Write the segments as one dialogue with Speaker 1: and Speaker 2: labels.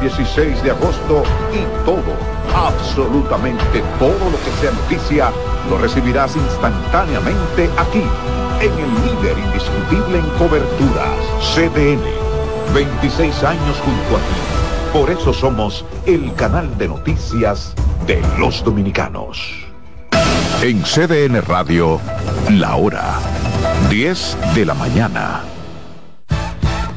Speaker 1: 16 de agosto y todo, absolutamente todo lo que sea noticia, lo recibirás instantáneamente aquí, en el líder indiscutible en coberturas, CDN. 26 años junto a ti. Por eso somos el canal de noticias de los dominicanos. En CDN Radio, la hora 10 de la mañana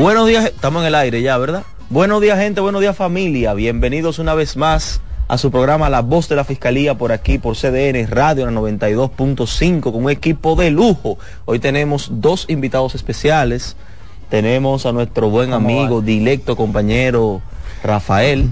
Speaker 2: Estamos en el aire ya, ¿verdad? Buenos días gente, buenos días familia. Bienvenidos una vez más a su programa La Voz de la Fiscalía por aquí, por CDN Radio 92.5 con un equipo de lujo. Hoy tenemos dos invitados especiales. Tenemos a nuestro buen amigo, directo compañero Rafael.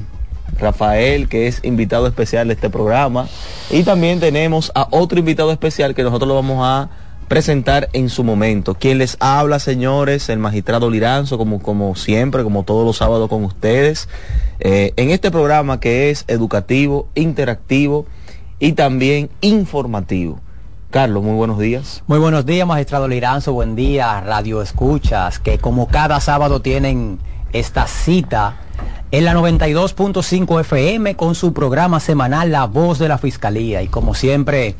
Speaker 2: Rafael, que es invitado especial de este programa. Y también tenemos a otro invitado especial que nosotros lo vamos a presentar en su momento. Quien les habla, señores, el magistrado Liranzo, como, como siempre, como todos los sábados con ustedes, eh, en este programa que es educativo, interactivo y también informativo. Carlos, muy buenos días.
Speaker 3: Muy buenos días, magistrado Liranzo, buen día, Radio Escuchas, que como cada sábado tienen esta cita en la 92.5 FM con su programa semanal La Voz de la Fiscalía. Y como siempre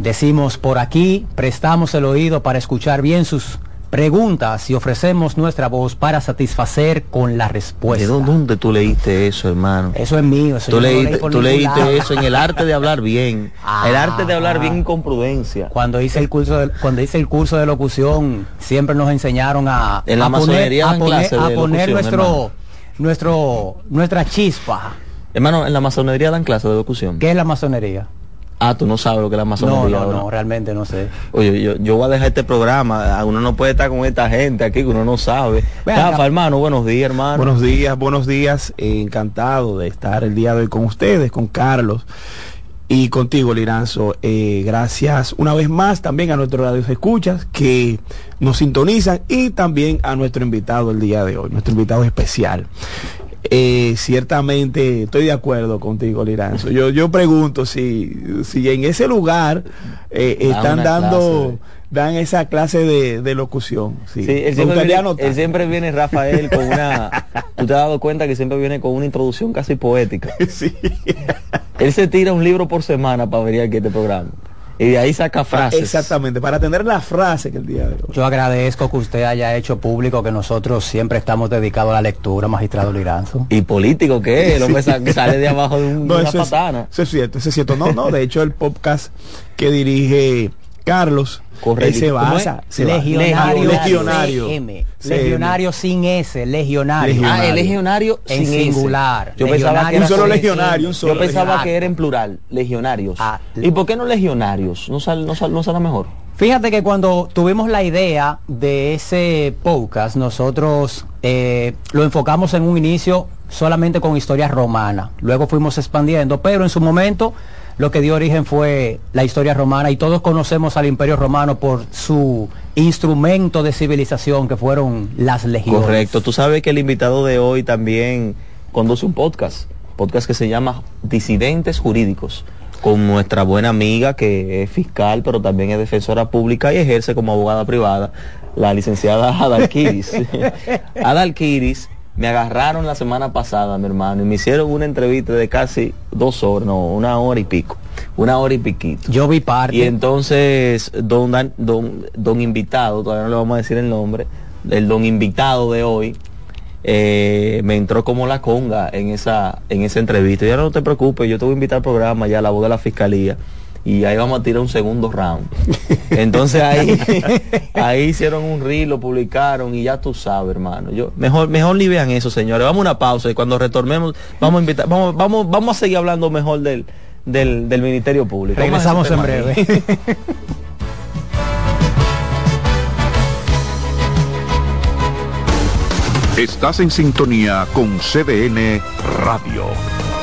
Speaker 3: decimos por aquí, prestamos el oído para escuchar bien sus preguntas y ofrecemos nuestra voz para satisfacer con la respuesta.
Speaker 2: ¿De dónde tú leíste eso, hermano?
Speaker 3: Eso es mío. Eso
Speaker 2: tú leíste, tú leíste eso en el arte de hablar bien. el arte de hablar bien con prudencia.
Speaker 3: Cuando hice el curso de, cuando hice el curso de locución, siempre nos enseñaron a,
Speaker 2: en la
Speaker 3: a
Speaker 2: poner,
Speaker 3: a poner, nuestro, nuestro, nuestra chispa.
Speaker 2: Hermano, en la masonería dan clases de locución.
Speaker 3: ¿Qué es la masonería?
Speaker 2: Ah, tú no sabes lo que es la masonería.
Speaker 3: No, no, no, realmente no sé.
Speaker 2: Oye, yo, yo voy a dejar este programa. Ah, uno no puede estar con esta gente aquí que uno no sabe. Rafa, hermano, buenos días, hermano.
Speaker 4: Buenos días, buenos días. encantado de estar el día de hoy con ustedes, con Carlos y contigo, Liranzo. Eh, gracias una vez más también a nuestros radios escuchas que nos sintonizan y también a nuestro invitado el día de hoy, nuestro invitado especial. Eh, ciertamente estoy de acuerdo contigo, Liranzo. Yo, yo pregunto si, si en ese lugar eh, están dando, dan esa clase de, locución.
Speaker 2: Sí, él, siempre viene, Rafael, con una... Tú te has dado cuenta que siempre viene con una introducción casi poética. Sí. él se tira un libro por semana para venir aquí a este programa. Y de ahí saca frases.
Speaker 4: Exactamente, para tener la frase que el día de hoy.
Speaker 3: Yo agradezco que usted haya hecho público que nosotros siempre estamos dedicados a la lectura, magistrado Liranzo.
Speaker 2: Y político que es, el hombre sale de abajo de, un, una patana.
Speaker 4: eso es cierto, eso es cierto. No, no, de hecho el podcast que dirige Carlos.
Speaker 3: Se basa. legionario, legionario. legionario sin S, legionario.
Speaker 2: Ah, el legionario
Speaker 3: en singular.
Speaker 2: Yo pensaba que un solo legionario, un solo Yo pensaba que era en plural, legionarios. Ah, ¿Y por qué no legionarios? ¿No sale, no sale, no sale mejor?
Speaker 3: Fíjate que cuando tuvimos la idea de ese podcast, nosotros eh, lo enfocamos en un inicio solamente con historias romanas. Luego fuimos expandiendo, pero en su momento lo que dio origen fue la historia romana y todos conocemos al imperio romano por su instrumento de civilización que fueron las legiones.
Speaker 2: Correcto, tú sabes que el invitado de hoy también conduce un podcast, podcast que se llama Disidentes Jurídicos con nuestra buena amiga que es fiscal, pero también es defensora pública y ejerce como abogada privada, la licenciada Adalquiris. Adalquiris me agarraron la semana pasada, mi hermano, y me hicieron una entrevista de casi dos horas, no, una hora y pico, una hora y piquito.
Speaker 3: Yo vi parte.
Speaker 2: Y entonces, don, don, don invitado, todavía no le vamos a decir el nombre, el don invitado de hoy, eh, me entró como la conga en esa, en esa entrevista. Y ahora no te preocupes, yo te voy a invitar al programa ya, la voz de la fiscalía y ahí vamos a tirar un segundo round. Entonces ahí, ahí hicieron un reel, lo publicaron y ya tú sabes, hermano. Yo, mejor, mejor ni vean eso, señores. Vamos a una pausa y cuando retornemos, vamos a invitar, vamos, vamos, vamos a seguir hablando mejor del, del, del Ministerio Público.
Speaker 3: Regresamos en breve.
Speaker 1: Estás en sintonía con CDN Radio.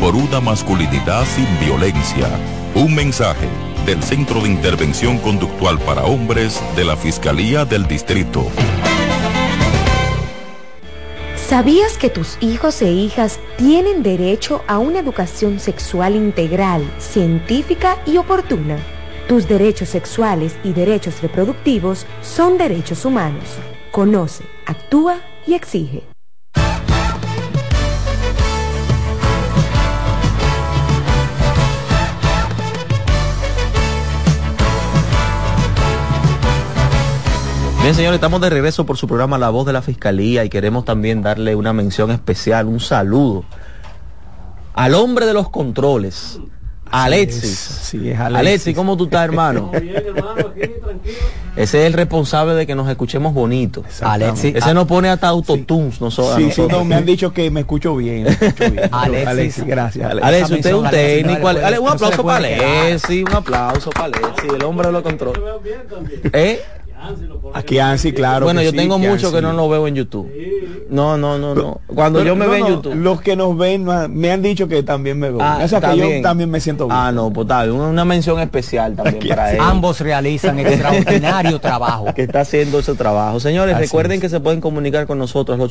Speaker 5: por una masculinidad sin violencia. Un mensaje del Centro de Intervención Conductual para Hombres de la Fiscalía del Distrito.
Speaker 6: ¿Sabías que tus hijos e hijas tienen derecho a una educación sexual integral, científica y oportuna? Tus derechos sexuales y derechos reproductivos son derechos humanos. Conoce, actúa y exige.
Speaker 2: Bien, señores, estamos de regreso por su programa La Voz de la Fiscalía y queremos también darle una mención especial, un saludo al hombre de los controles, Alexis.
Speaker 4: Sí, es Alexis.
Speaker 2: Alexis, ¿cómo tú estás, hermano? Ese es el responsable de que nos escuchemos bonito.
Speaker 3: Alexis,
Speaker 2: Ese nos pone hasta autotunes.
Speaker 4: Sí, sí, no, me han dicho que me escucho bien. me escucho bien.
Speaker 3: Alexis.
Speaker 4: gracias. Alexis.
Speaker 2: Alexis, usted es un
Speaker 3: Alexis,
Speaker 2: técnico.
Speaker 3: no
Speaker 2: Ale- un
Speaker 3: no
Speaker 2: aplauso para
Speaker 3: puede quedar.
Speaker 2: Alexis, un aplauso para Alexis, el hombre de los controles. ¿Eh?
Speaker 4: Aquí Ansi, claro.
Speaker 2: bueno, yo
Speaker 4: sí,
Speaker 2: tengo
Speaker 4: que
Speaker 2: mucho
Speaker 4: Ansi.
Speaker 2: que no lo veo en YouTube. No, no, no, no. Cuando
Speaker 4: Pero
Speaker 2: yo me
Speaker 4: no,
Speaker 2: veo en
Speaker 4: no,
Speaker 2: YouTube.
Speaker 4: Los que nos ven me han dicho que también me ven.
Speaker 2: Ah,
Speaker 4: o sea
Speaker 2: está
Speaker 4: que yo también me siento bien.
Speaker 2: Ah, no, pues. Una, una mención especial también
Speaker 4: Aquí,
Speaker 2: para él.
Speaker 3: ambos realizan extraordinario trabajo.
Speaker 2: que está haciendo ese trabajo. Señores,
Speaker 4: Así
Speaker 2: recuerden
Speaker 4: es.
Speaker 2: que se pueden comunicar con nosotros al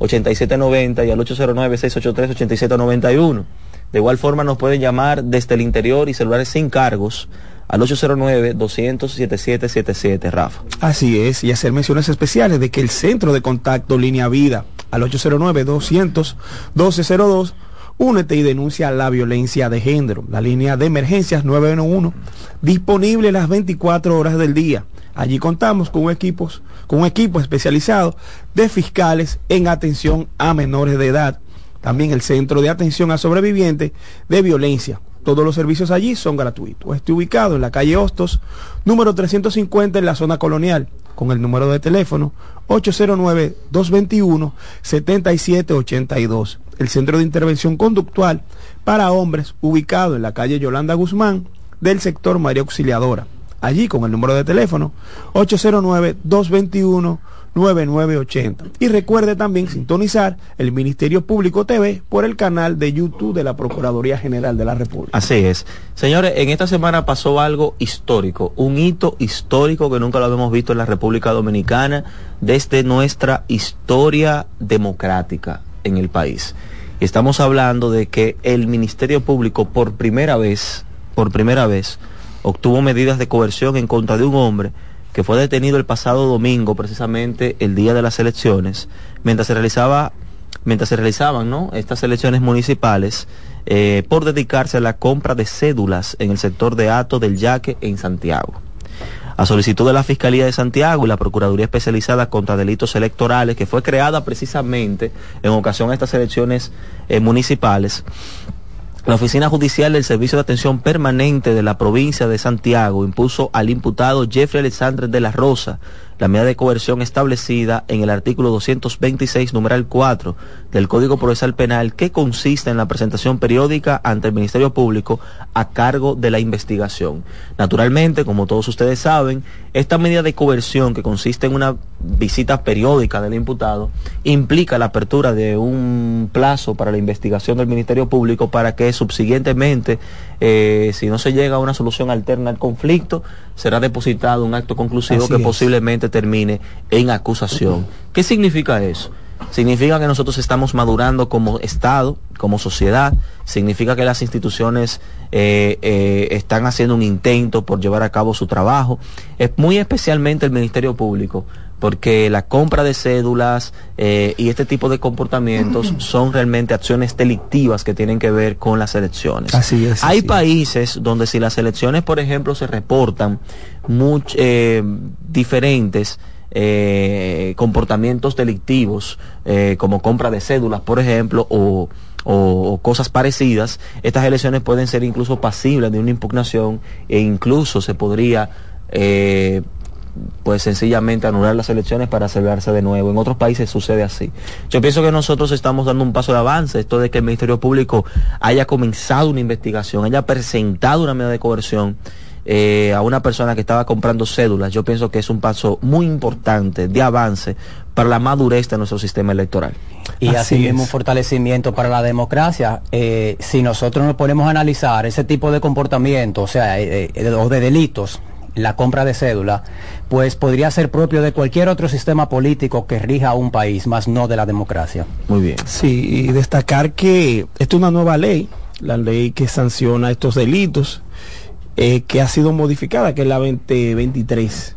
Speaker 2: 809-683-8790 y al 809-683-8791. De igual forma nos pueden llamar desde el interior y celulares sin cargos al 809-200-7777, Rafa.
Speaker 4: Así es, y hacer menciones especiales de que el centro de contacto Línea Vida al 809-200-1202, únete y denuncia la violencia de género. La línea de emergencias 911, disponible las 24 horas del día. Allí contamos con equipos, con un equipo especializado de fiscales en atención a menores de edad. También el centro de atención a sobrevivientes de violencia. Todos los servicios allí son gratuitos. Esté ubicado en la calle Hostos, número 350 en la zona colonial, con el número de teléfono 809-221-7782. El centro de intervención conductual para hombres, ubicado en la calle Yolanda Guzmán, del sector María Auxiliadora. Allí con el número de teléfono 809-221-9980. Y recuerde también sintonizar el Ministerio Público TV por el canal de YouTube de la Procuraduría General de la República.
Speaker 2: Así es. Señores, en esta semana pasó algo histórico, un hito histórico que nunca lo habíamos visto en la República Dominicana desde nuestra historia democrática en el país. Estamos hablando de que el Ministerio Público por primera vez, por primera vez, obtuvo medidas de coerción en contra de un hombre que fue detenido el pasado domingo, precisamente el día de las elecciones, mientras se realizaba mientras se realizaban ¿no? estas elecciones municipales eh, por dedicarse a la compra de cédulas en el sector de Ato del Yaque en Santiago. A solicitud de la Fiscalía de Santiago y la Procuraduría Especializada contra Delitos Electorales, que fue creada precisamente en ocasión a estas elecciones eh, municipales, la Oficina Judicial del Servicio de Atención Permanente de la provincia de Santiago impuso al imputado Jeffrey Alexandre de la Rosa la medida de coerción establecida en el artículo 226, numeral 4 del Código Procesal Penal, que consiste en la presentación periódica ante el Ministerio Público a cargo de la investigación. Naturalmente, como todos ustedes saben, esta medida de coerción, que consiste en una visita periódica del imputado, implica la apertura de un plazo para la investigación del Ministerio Público para que subsiguientemente, eh, si no se llega a una solución alterna al conflicto, será depositado un acto conclusivo
Speaker 4: Así
Speaker 2: que
Speaker 4: es.
Speaker 2: posiblemente termine en acusación. ¿Qué significa eso? Significa que nosotros estamos madurando como Estado, como sociedad, significa que las instituciones eh, eh, están haciendo un intento por llevar a cabo su trabajo, es muy especialmente el Ministerio Público, porque la compra de cédulas eh, y este tipo de comportamientos son realmente acciones delictivas que tienen que ver con las elecciones.
Speaker 4: Así es,
Speaker 2: Hay
Speaker 4: así es.
Speaker 2: países donde si las elecciones, por ejemplo, se reportan much- eh, diferentes eh, comportamientos delictivos, como compra de cédulas, por ejemplo, o, o- o cosas parecidas, estas elecciones pueden ser incluso pasibles de una impugnación e incluso se podría eh, pues sencillamente anular las elecciones para celebrarse de nuevo. En otros países sucede así. Yo pienso que nosotros estamos dando un paso de avance, esto de que el Ministerio Público haya comenzado una investigación, haya presentado una medida de coerción eh, a una persona que estaba comprando cédulas, yo pienso que es un paso muy importante de avance para la madurez de nuestro sistema electoral.
Speaker 3: Y así, mismo un fortalecimiento para la democracia. Eh, si nosotros nos ponemos a analizar ese tipo de comportamiento, o sea, eh, eh, o de delitos, la compra de cédula, pues podría ser propio de cualquier otro sistema político que rija a un país, más no de la democracia.
Speaker 2: Muy bien.
Speaker 4: Sí, y destacar que esta es una nueva ley, la ley que sanciona estos delitos, eh, que ha sido modificada, que es la 2023.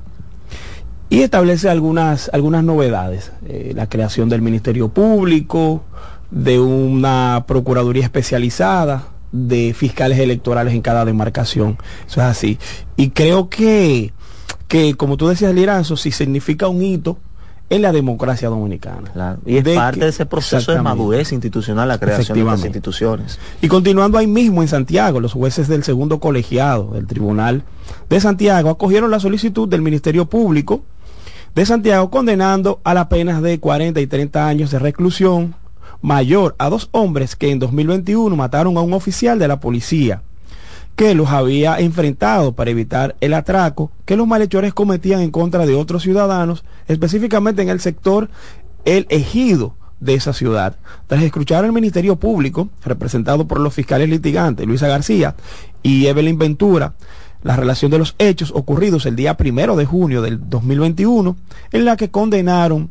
Speaker 4: Y establece algunas, algunas novedades. Eh, la creación del Ministerio Público, de una Procuraduría especializada, de fiscales electorales en cada demarcación. Eso es así. Y creo que, que como tú decías, Liranzo, si significa un hito en la democracia dominicana.
Speaker 2: Claro. Y es
Speaker 4: De
Speaker 2: parte
Speaker 4: que-
Speaker 2: de ese proceso de madurez institucional, la creación de las instituciones.
Speaker 4: Y continuando ahí mismo en Santiago, los jueces del segundo colegiado del Tribunal de Santiago acogieron la solicitud del Ministerio Público de Santiago condenando a las penas de 40 y 30 años de reclusión mayor a dos hombres que en 2021 mataron a un oficial de la policía que los había enfrentado para evitar el atraco que los malhechores cometían en contra de otros ciudadanos, específicamente en el sector El Ejido de esa ciudad. Tras escuchar al Ministerio Público, representado por los fiscales litigantes Luisa García y Evelyn Ventura, la relación de los hechos ocurridos el día primero de junio del 2021, en la que condenaron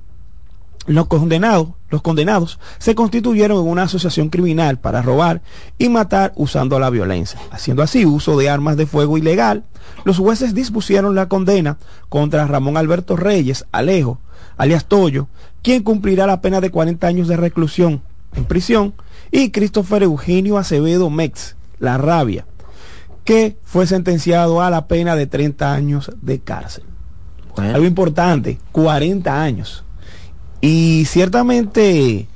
Speaker 4: los condenados, los condenados se constituyeron en una asociación criminal para robar y matar usando la violencia. Haciendo así uso de armas de fuego ilegal, los jueces dispusieron la condena contra Ramón Alberto Reyes Alejo, alias Toyo, quien cumplirá la pena de 40 años de reclusión en prisión, y Christopher Eugenio Acevedo Mex, La Rabia, que fue sentenciado a la pena de 30 años de cárcel.
Speaker 2: Bueno.
Speaker 4: Algo importante, 40 años. Y ciertamente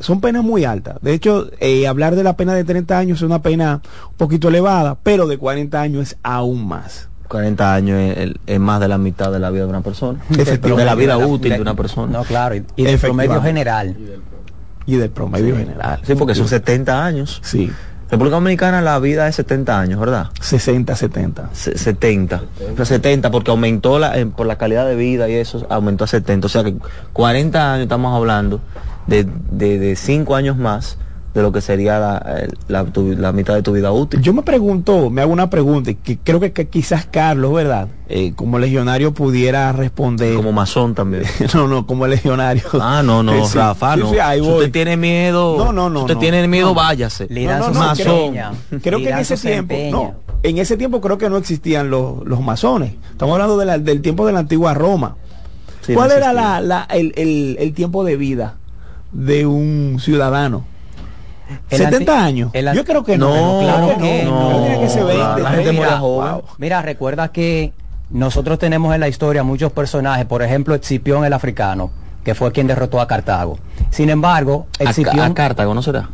Speaker 4: son penas muy altas. De hecho, eh, hablar de la pena de 30 años es una pena un poquito elevada, pero de 40 años es aún más.
Speaker 2: 40 años es, más de la mitad de la vida de una persona. De la vida útil de una persona.
Speaker 3: No, claro, y, y del promedio general.
Speaker 4: Y del promedio general.
Speaker 2: Sí, porque son 70 años.
Speaker 4: Sí,
Speaker 2: República Dominicana la vida es 70 años, ¿verdad?
Speaker 4: 60, 70.
Speaker 2: Se- 70. Pero 70 porque aumentó la, eh, por la calidad de vida y eso aumentó a 70. O sea que 40 años estamos hablando de, de, de 5 años más de lo que sería la, eh, la, tu- la mitad de tu vida útil.
Speaker 4: Yo me pregunto, me hago una pregunta, y que creo que, que quizás Carlos, ¿verdad? Eh, como legionario pudiera responder.
Speaker 2: Como masón también.
Speaker 4: no, no, como legionario.
Speaker 2: Ah, no, no,
Speaker 4: Eh, sí,
Speaker 2: Rafa,
Speaker 4: sí,
Speaker 2: no.
Speaker 4: sí, ahí
Speaker 2: si usted tiene miedo,
Speaker 4: No, no, no,
Speaker 2: si usted
Speaker 4: no.
Speaker 2: tiene miedo,
Speaker 4: No.
Speaker 2: váyase.
Speaker 3: Liranzo
Speaker 4: No, no, creo- que en ese
Speaker 3: se
Speaker 4: tiempo,
Speaker 3: empeña.
Speaker 4: no, en ese tiempo creo que no existían los, los masones. Estamos hablando de la- del tiempo de la antigua Roma.
Speaker 2: Sí,
Speaker 4: ¿Cuál
Speaker 2: no
Speaker 4: era la- el, el- el tiempo de vida de un ciudadano?
Speaker 3: El
Speaker 4: 70
Speaker 3: anti-
Speaker 4: año.
Speaker 3: el an-
Speaker 4: Yo creo que no.
Speaker 2: No,
Speaker 4: claro
Speaker 3: que
Speaker 4: no.
Speaker 3: no.
Speaker 4: Creo que tiene que ser 20,
Speaker 2: La gente
Speaker 4: 30.
Speaker 2: moría joven.
Speaker 4: Wow.
Speaker 3: Mira, recuerda que nosotros tenemos en la historia muchos personajes, por ejemplo, Escipión el africano, que fue quien derrotó a Cartago. Sin embargo, Escipión,
Speaker 2: a Cartago, ¿no será?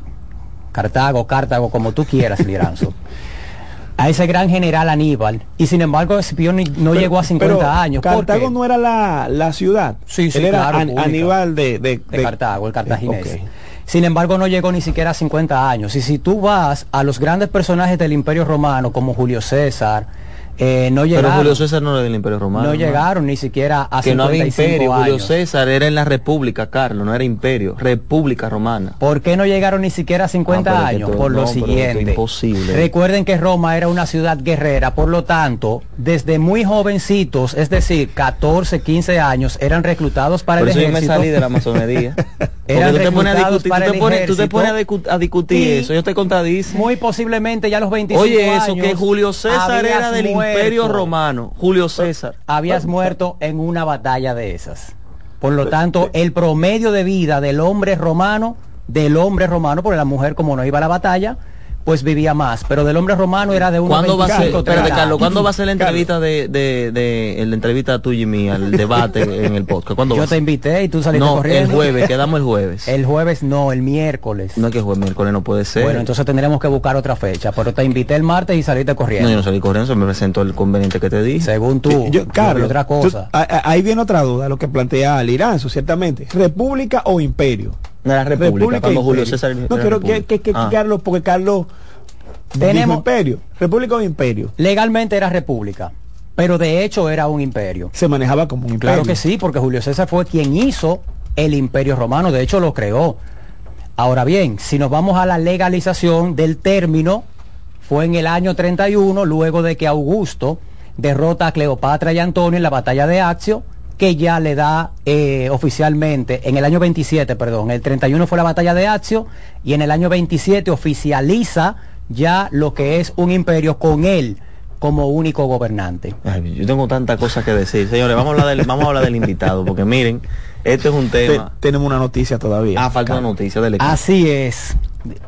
Speaker 3: Cartago, Cartago, como tú quieras, Liranzo. a ese gran general Aníbal, y sin embargo Escipión no
Speaker 4: Pero-
Speaker 3: llegó a 50
Speaker 4: pero
Speaker 3: años. ¿Por
Speaker 4: Cartago no era la, la ciudad.
Speaker 3: Sí, sí,
Speaker 4: Él era
Speaker 3: claro,
Speaker 4: An-
Speaker 3: pública.
Speaker 4: Aníbal de, de,
Speaker 3: de Cartago, el cartaginés. Sin embargo, no llegó ni siquiera a 50 años. Y si tú vas a los grandes personajes del Imperio Romano, como Julio César, eh, no
Speaker 2: Pero
Speaker 3: llegaron.
Speaker 2: Julio César no era del Imperio Romano.
Speaker 3: no llegaron ni siquiera a
Speaker 2: Que no había
Speaker 3: 55
Speaker 2: imperio. Julio
Speaker 3: años.
Speaker 2: César era en la República, Carlos, no era imperio. República Romana.
Speaker 3: ¿Por qué no llegaron ni siquiera a 50
Speaker 2: Ah, pero
Speaker 3: años? por lo
Speaker 2: no, pero
Speaker 3: siguiente.
Speaker 2: imposible.
Speaker 3: Recuerden que Roma era una ciudad guerrera, por lo tanto, desde muy jovencitos, es decir, 14, 15 años, eran reclutados para
Speaker 2: Por
Speaker 3: el
Speaker 2: eso yo me
Speaker 3: ejército.
Speaker 2: salí de la masonería.
Speaker 3: Eran
Speaker 2: tú te pones a
Speaker 3: reclutados para
Speaker 2: tú te
Speaker 3: el
Speaker 2: pones, tú te
Speaker 3: ejército.
Speaker 2: pones a, discu- a discutir eso, yo te contradice.
Speaker 3: Muy posiblemente ya a los 25
Speaker 2: Oye, eso,
Speaker 3: años
Speaker 2: que Julio César era del
Speaker 3: muerto.
Speaker 2: Imperio Romano. Julio César.
Speaker 3: Habías muerto en una batalla de esas. Por lo tanto, el promedio de vida del hombre romano, del hombre romano, porque la mujer como no iba a la batalla, pues vivía más. Pero del hombre romano era de unos
Speaker 2: ¿Cuándo va a ser,
Speaker 3: 25,
Speaker 2: espérate,
Speaker 3: 30
Speaker 2: Carlos, ¿cuándo va a ser la entrevista de, de, de, la entrevista tuya y mía, el debate en el podcast? ¿Cuándo
Speaker 3: Yo te invité y tú saliste
Speaker 2: No, el
Speaker 3: corriendo.
Speaker 2: jueves, quedamos el jueves.
Speaker 3: El jueves no, el miércoles.
Speaker 2: No es que jueves, miércoles no puede ser.
Speaker 3: Bueno, entonces tendremos que buscar otra fecha, pero te invité el martes y saliste corriendo.
Speaker 2: No, yo no salí corriendo, se me presentó el conveniente que te dije.
Speaker 3: Según tú,
Speaker 4: Yo-
Speaker 3: yo
Speaker 4: Carlos,
Speaker 3: otra cosa.
Speaker 4: ahí viene otra duda, lo que plantea Liranzo, ciertamente. ¿República o imperio?
Speaker 2: No era República, cuando Julio
Speaker 4: imperio.
Speaker 2: César
Speaker 4: No, quiero que, que- que
Speaker 2: Ah.
Speaker 4: Carlos, porque Carlos
Speaker 3: Tenemos-
Speaker 4: imperio. ¿República o imperio?
Speaker 3: Legalmente era república, pero de hecho era un imperio.
Speaker 4: Se manejaba como un imperio.
Speaker 3: Claro que sí, porque Julio César fue quien hizo el imperio romano, de hecho lo creó. Ahora bien, si nos vamos a la legalización del término, fue en el año 31, luego de que Augusto derrota a Cleopatra y Antonio en la batalla de Accio, que ya le da eh, oficialmente, en el año 27, perdón, el 31 fue la batalla de Accio, y en el año 27 oficializa ya lo que es un imperio con él como único gobernante.
Speaker 2: Ay, yo tengo tantas cosas que decir. Señores, vamos a hablar del, vamos a hablar del invitado, porque miren, este es un
Speaker 4: Te-
Speaker 2: tema.
Speaker 4: tenemos una noticia todavía.
Speaker 2: Ah, falta una noticia del equipo.
Speaker 3: Así es.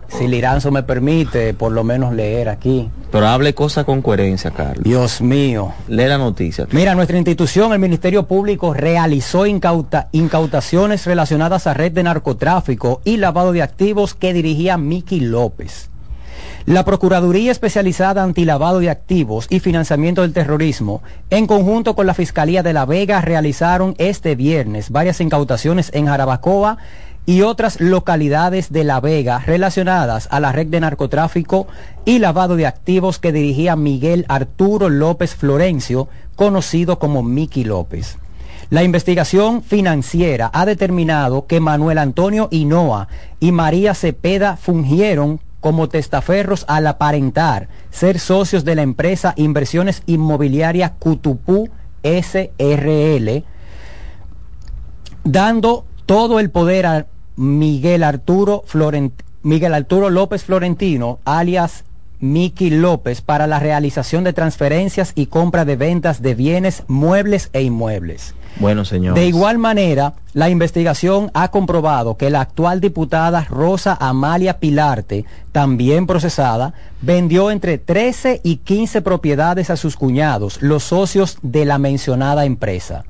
Speaker 3: Si Liranzo me permite, por lo menos leer aquí.
Speaker 2: Pero hable cosas con coherencia, Carlos.
Speaker 3: Dios mío.
Speaker 2: Lee la noticia.
Speaker 3: Mira, nuestra institución, el Ministerio Público, realizó incauta- incautaciones relacionadas a red de narcotráfico y lavado de activos que dirigía Miki López. La Procuraduría Especializada Antilavado de Activos y Financiamiento del Terrorismo, en conjunto con la Fiscalía de La Vega, realizaron este viernes varias incautaciones en Jarabacoa y otras localidades de La Vega relacionadas a la red de narcotráfico y lavado de activos que dirigía Miguel Arturo López Florencio, conocido como Miki López. La investigación financiera ha determinado que Manuel Antonio Hinoa y María Cepeda fungieron como testaferros al aparentar ser socios de la empresa Inversiones Inmobiliarias Cutupú SRL, dando todo el poder a Miguel Arturo Florent- Miguel Arturo López Florentino, alias Miki López, para la realización de transferencias y compra de ventas de bienes, muebles e inmuebles.
Speaker 2: Bueno, señor.
Speaker 3: De igual manera, la investigación ha comprobado que la actual diputada Rosa Amalia Pilarte, también procesada, vendió entre 13 y 15 propiedades a sus cuñados, los socios de la mencionada empresa.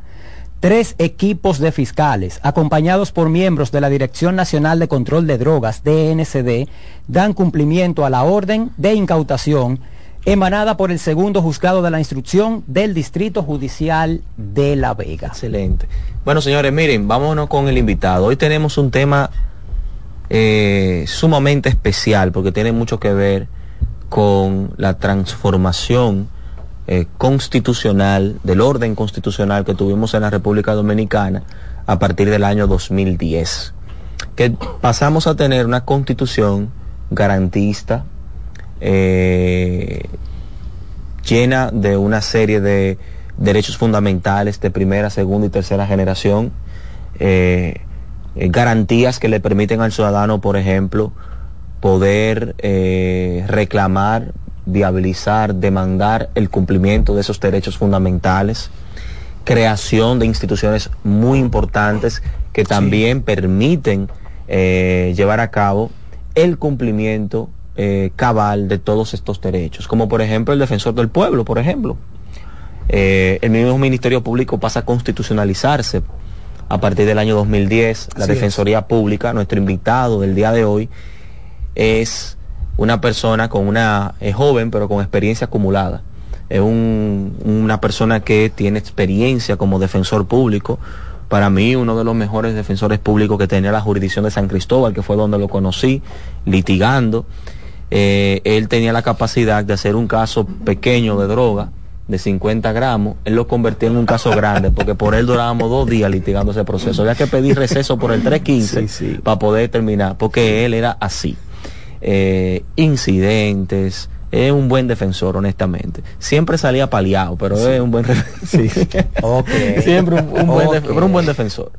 Speaker 3: Tres equipos de fiscales, acompañados por miembros de la Dirección Nacional de Control de Drogas, DNCD, dan cumplimiento a la orden de incautación emanada por el segundo juzgado de la instrucción del Distrito Judicial de La Vega.
Speaker 2: Excelente. Bueno, señores, miren, vámonos con el invitado. Hoy tenemos un tema eh, sumamente especial porque tiene mucho que ver con la transformación eh, constitucional, del orden constitucional que tuvimos en la República Dominicana a partir del año 2010. Que pasamos a tener una constitución garantista, eh, llena de una serie de derechos fundamentales de primera, segunda y tercera generación, eh, garantías que le permiten al ciudadano, por ejemplo, poder reclamar, viabilizar, demandar el cumplimiento de esos derechos fundamentales, creación de instituciones muy importantes que también permiten eh, llevar a cabo el cumplimiento eh, cabal de todos estos derechos, como por ejemplo el defensor del pueblo, por ejemplo. Eh, el mismo Ministerio Público pasa a constitucionalizarse a partir del año 2010. La
Speaker 4: Así es.
Speaker 2: Defensoría Pública, nuestro invitado del día de hoy, es una persona con una es joven pero con experiencia acumulada. Es un- una persona que tiene experiencia como defensor público. Para mí, uno de los mejores defensores públicos que tenía la jurisdicción de San Cristóbal, que fue donde lo conocí, litigando. Eh, él tenía la capacidad de hacer un caso pequeño de droga de 50 gramos, él lo convertía en un caso grande, porque por él durábamos dos días litigando ese proceso. Había que pedir receso por el 315
Speaker 4: Sí, sí.
Speaker 2: para poder terminar, porque él era así. Eh, incidentes, es un buen defensor, honestamente. Siempre salía paliado, pero es un buen
Speaker 4: Sí.
Speaker 2: Siempre un, un buen, def-
Speaker 3: Ok.
Speaker 2: pero un buen defensor.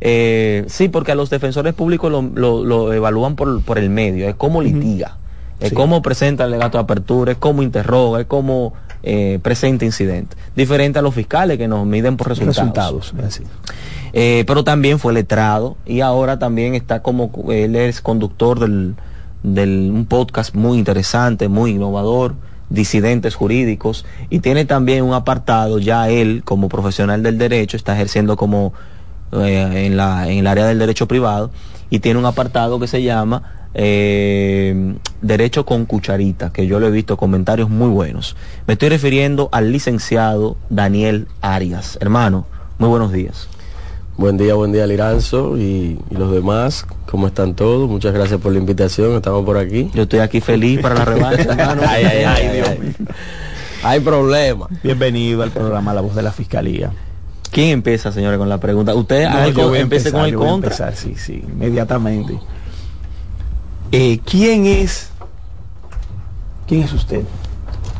Speaker 2: Eh, sí, porque a los defensores públicos lo, lo- lo evalúan por, por el medio, es cómo litiga, es
Speaker 4: Sí.
Speaker 2: cómo presenta el legato de apertura, es cómo interroga, es cómo eh, presenta incidentes. Diferente a los fiscales que nos miden por resultados. Eh, pero también fue letrado y ahora también está como él es conductor del, del un podcast muy interesante, muy innovador, disidentes jurídicos, y tiene también un apartado, ya él como profesional del derecho está ejerciendo como eh, en, la, en el área del derecho privado, y tiene un apartado que se llama eh, Derecho con Cucharita, que yo le he visto comentarios muy buenos. Me estoy refiriendo al licenciado Daniel Arias. Hermano, muy buenos días.
Speaker 7: Buen día, buen día Liranzo y, y, los demás, ¿cómo están todos? Muchas gracias por la invitación, estamos por aquí.
Speaker 2: Yo estoy aquí feliz para la revancha, hermano.
Speaker 7: ay, ay, ay, Dios mío. Hay problema.
Speaker 4: Bienvenido al programa La Voz de la Fiscalía.
Speaker 2: ¿Quién empieza, señores, con la pregunta? Usted
Speaker 4: no, yo
Speaker 2: empiece
Speaker 4: empezar,
Speaker 2: con el
Speaker 4: yo voy a empezar, sí, sí, inmediatamente. Eh, ¿Quién es? ¿Quién es usted?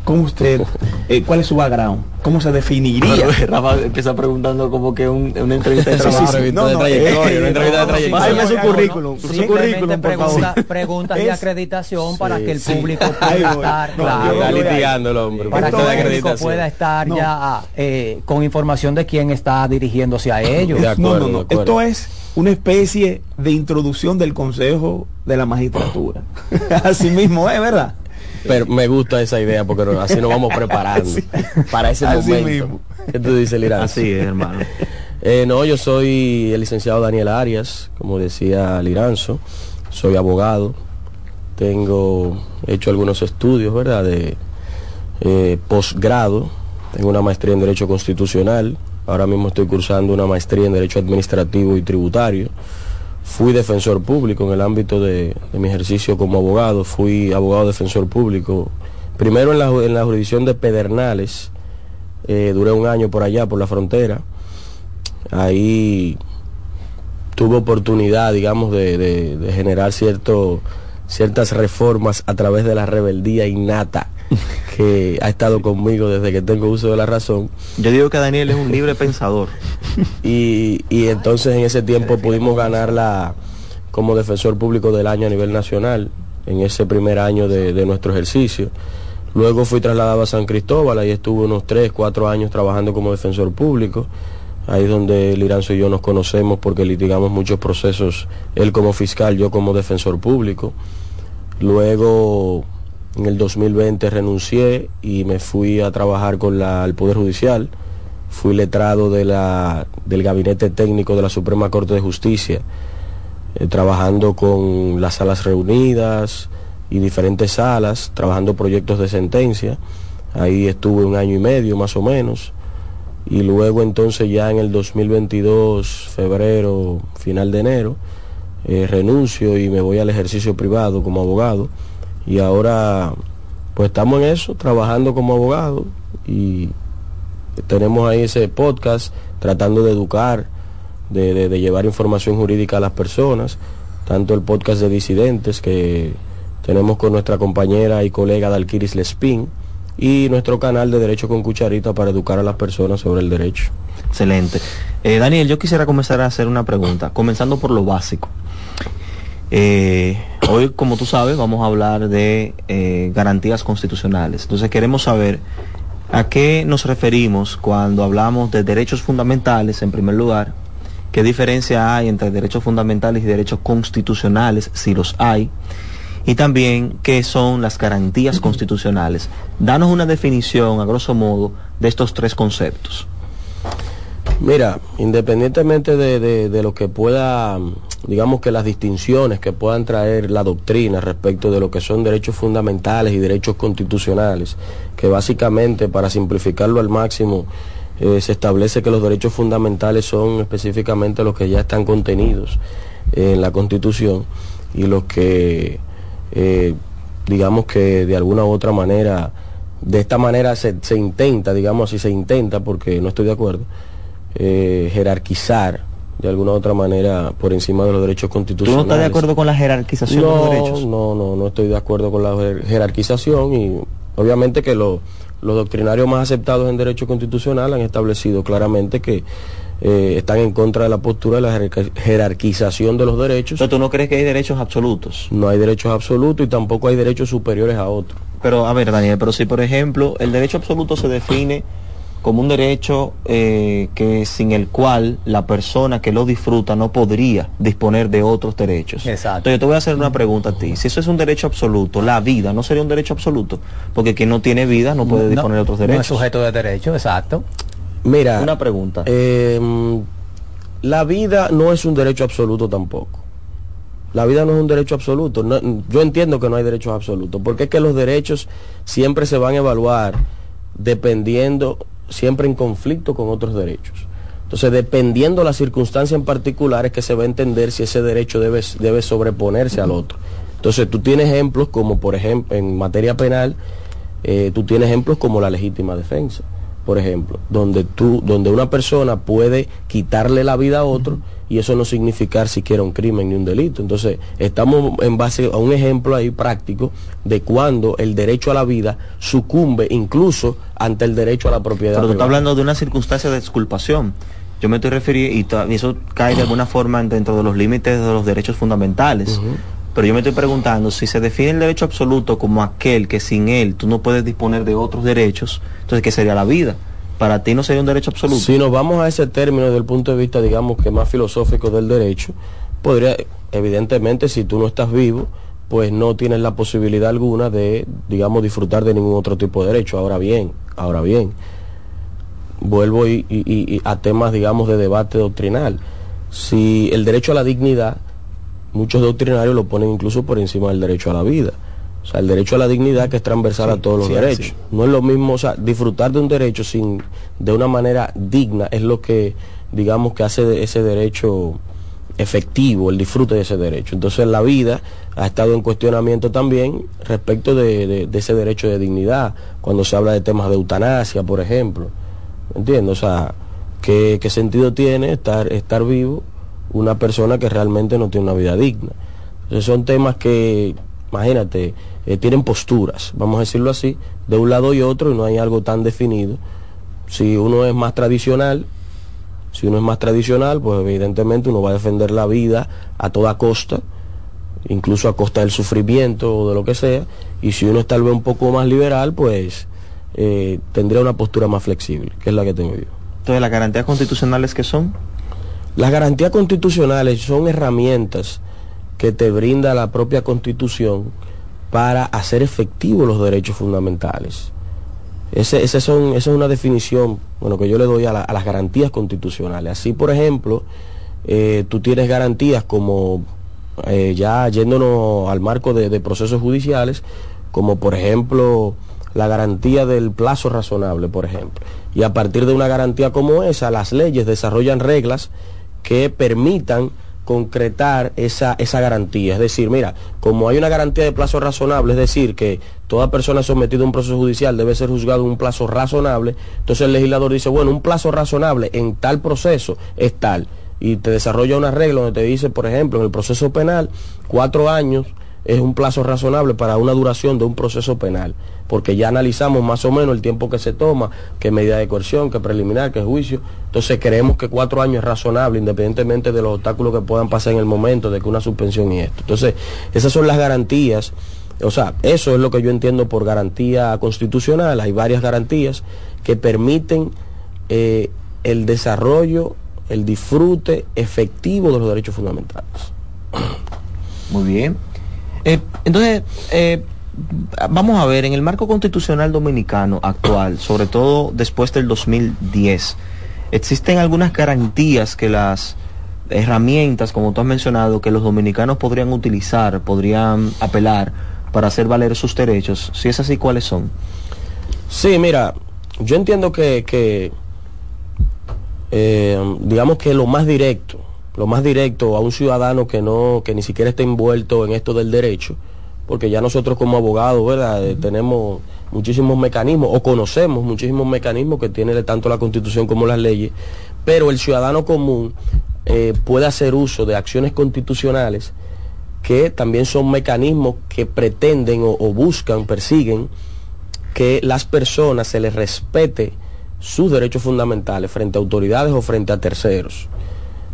Speaker 4: ¿Cómo usted? Eh, ¿Cuál es su background? ¿Cómo se definiría?
Speaker 2: Rafa empieza preguntando como que un, una entrevista de
Speaker 4: Sí, sí,
Speaker 2: trabajo.
Speaker 4: sí. No,
Speaker 7: de
Speaker 4: no,
Speaker 7: trayectoria,
Speaker 4: eh,
Speaker 7: una entrevista
Speaker 4: no,
Speaker 7: de
Speaker 4: sí,
Speaker 7: trayectoria.
Speaker 4: Dame su currículum, su currículum, por
Speaker 3: pregunta-
Speaker 4: favor.
Speaker 3: preguntas de acreditación para
Speaker 4: Sí,
Speaker 3: que el
Speaker 4: sí.
Speaker 3: público pueda estar,
Speaker 4: No,
Speaker 3: claro,
Speaker 4: yo
Speaker 7: Está
Speaker 4: voy ahí.
Speaker 7: litigando el hombre.
Speaker 3: para que el público pueda estar
Speaker 4: No.
Speaker 3: ya eh, con información de quién está dirigiéndose a ellos.
Speaker 7: De
Speaker 4: No,
Speaker 7: acuerdo,
Speaker 4: no, no. Esto es una especie de introducción del Consejo de la Magistratura. Así mismo es, ¿verdad?
Speaker 7: Pero me gusta esa idea porque así nos vamos preparando
Speaker 4: Sí.
Speaker 7: para ese
Speaker 4: Así
Speaker 7: momento.
Speaker 4: mismo.
Speaker 7: ¿Qué tú dices, Liranzo?
Speaker 2: Así es, hermano.
Speaker 7: Eh, no, yo soy el licenciado Daniel Arias, como decía Liranzo. Soy abogado. Tengo he hecho algunos estudios, ¿verdad? De eh, posgrado. Tengo una maestría en Derecho Constitucional. Ahora mismo estoy cursando una maestría en Derecho Administrativo y Tributario. Fui defensor público en el ámbito de, mi ejercicio como abogado. Fui abogado defensor público. Primero en la, en la jurisdicción de Pedernales. Eh, duré un año por allá, por la frontera ahí tuve oportunidad, digamos, de, de- de generar cierto, ciertas reformas a través de la rebeldía innata que ha estado conmigo desde que tengo uso de la razón.
Speaker 2: Yo digo que Daniel es un libre pensador.
Speaker 7: Y, y entonces en ese tiempo pudimos ganarla como defensor público del año a nivel nacional, en ese primer año de, de nuestro ejercicio. Luego fui trasladado a San Cristóbal, ahí estuve unos 3, 4 años trabajando como defensor público. Ahí es donde Liranzo y yo nos conocemos porque litigamos muchos procesos, él como fiscal, yo como defensor público. Luego, en el 2020 renuncié y me fui a trabajar con el Poder Judicial. Fui letrado del Gabinete Técnico de la Suprema Corte de Justicia, eh, trabajando con las salas reunidas y diferentes salas, trabajando proyectos de sentencia. Ahí estuve un año y medio más o menos. Y luego entonces ya en el 2022, febrero, final de enero, eh, renuncio y me voy al ejercicio privado como abogado. Y ahora pues estamos en eso, trabajando como abogado y tenemos ahí ese podcast tratando de educar, de llevar información jurídica a las personas, tanto el podcast de disidentes que tenemos con nuestra compañera y colega Dalquiris Lespín y nuestro canal de Derecho con Cucharita para educar a las personas sobre el derecho.
Speaker 2: Excelente. Eh, Daniel, yo quisiera comenzar a hacer una pregunta, comenzando por lo básico. Eh, hoy, como tú sabes, vamos a hablar de eh, garantías constitucionales. Entonces queremos saber a qué nos referimos cuando hablamos de derechos fundamentales, en primer lugar, qué diferencia hay entre derechos fundamentales y derechos constitucionales, si los hay, y también qué son las garantías constitucionales. Danos una definición, a grosso modo, de estos tres conceptos.
Speaker 7: Mira, independientemente de, de- de lo que pueda, digamos que las distinciones que puedan traer la doctrina respecto de lo que son derechos fundamentales y derechos constitucionales, que básicamente, para simplificarlo al máximo, eh, se establece que los derechos fundamentales son específicamente los que ya están contenidos en la Constitución y los que, eh, digamos que de alguna u otra manera, de esta manera se, se intenta, digamos así, se intenta, porque no estoy de acuerdo, eh, jerarquizar de alguna u otra manera por encima de los derechos
Speaker 2: ¿Tú
Speaker 7: constitucionales.
Speaker 2: no estás de acuerdo con la jerarquización de
Speaker 7: no,
Speaker 2: los derechos?
Speaker 7: No, no, no estoy de acuerdo con la jer- jerarquización y obviamente que lo- los doctrinarios más aceptados en derecho constitucional han establecido claramente que eh, están en contra de la postura de la jerarquización de los derechos.
Speaker 2: Entonces, ¿tú no crees que hay derechos absolutos?
Speaker 7: No hay derechos absolutos y tampoco hay derechos superiores a otros.
Speaker 2: Pero, a ver, Daniel, pero si, por ejemplo, el derecho absoluto se define como un derecho eh, que sin el cual la persona que lo disfruta no podría disponer de otros derechos.
Speaker 3: Exacto.
Speaker 2: Entonces yo te voy a hacer una pregunta a ti. Si eso es un derecho absoluto, la vida no sería un derecho absoluto, porque quien no tiene vida no puede disponer de otros
Speaker 3: No es
Speaker 2: derechos.
Speaker 3: sujeto de derecho, exacto.
Speaker 7: Mira,
Speaker 2: Una pregunta.
Speaker 7: eh, la vida no es un derecho absoluto tampoco. La vida no es un derecho absoluto. No- yo entiendo que no hay derechos absolutos, porque es que los derechos siempre se van a evaluar dependiendo, siempre en conflicto con otros derechos. Entonces, dependiendo la circunstancia en particular, es que se va a entender si ese derecho debe, debe sobreponerse al otro. Entonces, tú tienes ejemplos como, por ejemplo, en materia penal, eh, tú tienes ejemplos como la legítima defensa, por ejemplo, donde tú, donde una persona puede quitarle la vida a otro y eso no significar siquiera un crimen ni un delito. Entonces, estamos en base a un ejemplo ahí práctico de cuando el derecho a la vida sucumbe incluso ante el derecho a la propiedad.
Speaker 2: Pero tú estás hablando de una circunstancia de exculpación. Yo me estoy refiriendo, y eso cae de alguna forma dentro de los límites de los derechos fundamentales. Pero yo me estoy preguntando si se define el derecho absoluto como aquel que sin él tú no puedes disponer de otros derechos, entonces ¿qué sería la vida? Para ti no sería un derecho absoluto.
Speaker 7: Si nos vamos a ese término desde el punto de vista, digamos, que más filosófico del derecho, podría, evidentemente, si tú no estás vivo, pues no tienes la posibilidad alguna de, digamos, disfrutar de ningún otro tipo de derecho. Ahora bien, ahora bien, vuelvo y, y- y- a temas, digamos, de debate doctrinal. Si el derecho a la dignidad, muchos doctrinarios lo ponen incluso por encima del derecho a la vida. O sea, el derecho a la dignidad que es transversal a todos los
Speaker 2: sí,
Speaker 7: derechos.
Speaker 2: sí.
Speaker 7: No es lo mismo, o sea, disfrutar de un derecho sin, de una manera digna es lo que, digamos, que hace de ese derecho efectivo, el disfrute de ese derecho. Entonces la vida ha estado en cuestionamiento también respecto de, de- de ese derecho de dignidad, cuando se habla de temas de eutanasia, por ejemplo. ¿Entiendes? O sea, ¿qué, qué sentido tiene estar, estar vivo una persona que realmente no tiene una vida digna? Entonces son temas que, imagínate, eh, tienen posturas, vamos a decirlo así, de un lado y otro y no hay algo tan definido. Si uno es más tradicional, si uno es más tradicional, pues evidentemente uno va a defender la vida a toda costa, incluso a costa del sufrimiento o de lo que sea, y si uno es tal vez un poco más liberal, pues eh, tendría una postura más flexible, que es la que tengo yo.
Speaker 2: Entonces, ¿las garantías constitucionales que son?
Speaker 7: Las garantías constitucionales son herramientas que te brinda la propia constitución para hacer efectivos los derechos fundamentales. Ese, ese son, esa es una definición bueno, que yo le doy a, la- a las garantías constitucionales. Así, por ejemplo, eh, tú tienes garantías como, eh, ya yéndonos al marco de procesos judiciales, como por ejemplo la garantía del plazo razonable, por ejemplo. Y a partir de una garantía como esa, las leyes desarrollan reglas que permitan concretar esa, esa garantía. Es decir, mira, como hay una garantía de plazo razonable, es decir, que toda persona sometida a un proceso judicial debe ser juzgado en un plazo razonable, entonces el legislador dice, bueno, un plazo razonable en tal proceso es tal. Y te desarrolla una regla donde te dice, por ejemplo, en el proceso penal, cuatro años es un plazo razonable para una duración de un proceso penal, porque ya analizamos más o menos el tiempo que se toma, qué medida de coerción, qué preliminar, qué juicio. Entonces creemos que cuatro años es razonable, independientemente de los obstáculos que puedan pasar en el momento de que una suspensión y esto. Entonces, esas son las garantías. O sea, eso es lo que yo entiendo por garantía constitucional. Hay varias garantías que permiten eh, el desarrollo, el disfrute efectivo de los derechos fundamentales.
Speaker 2: Muy bien. Eh, entonces, eh, vamos a ver, en el marco constitucional dominicano actual, sobre todo después del 2010, existen algunas garantías que las herramientas, como tú has mencionado, que los dominicanos podrían utilizar, podrían apelar para hacer valer sus derechos. Si es así, ¿cuáles son?
Speaker 7: Sí, mira, yo entiendo que, que, eh, digamos que lo más directo, lo más directo a un ciudadano que no, que ni siquiera está envuelto en esto del derecho, porque ya nosotros como abogados, ¿verdad? Eh, tenemos muchísimos mecanismos o conocemos muchísimos mecanismos que tiene tanto la Constitución como las leyes, pero el ciudadano común eh, puede hacer uso de acciones constitucionales que también son mecanismos que pretenden o, o buscan, persiguen que las personas se les respete sus derechos fundamentales frente a autoridades o frente a terceros.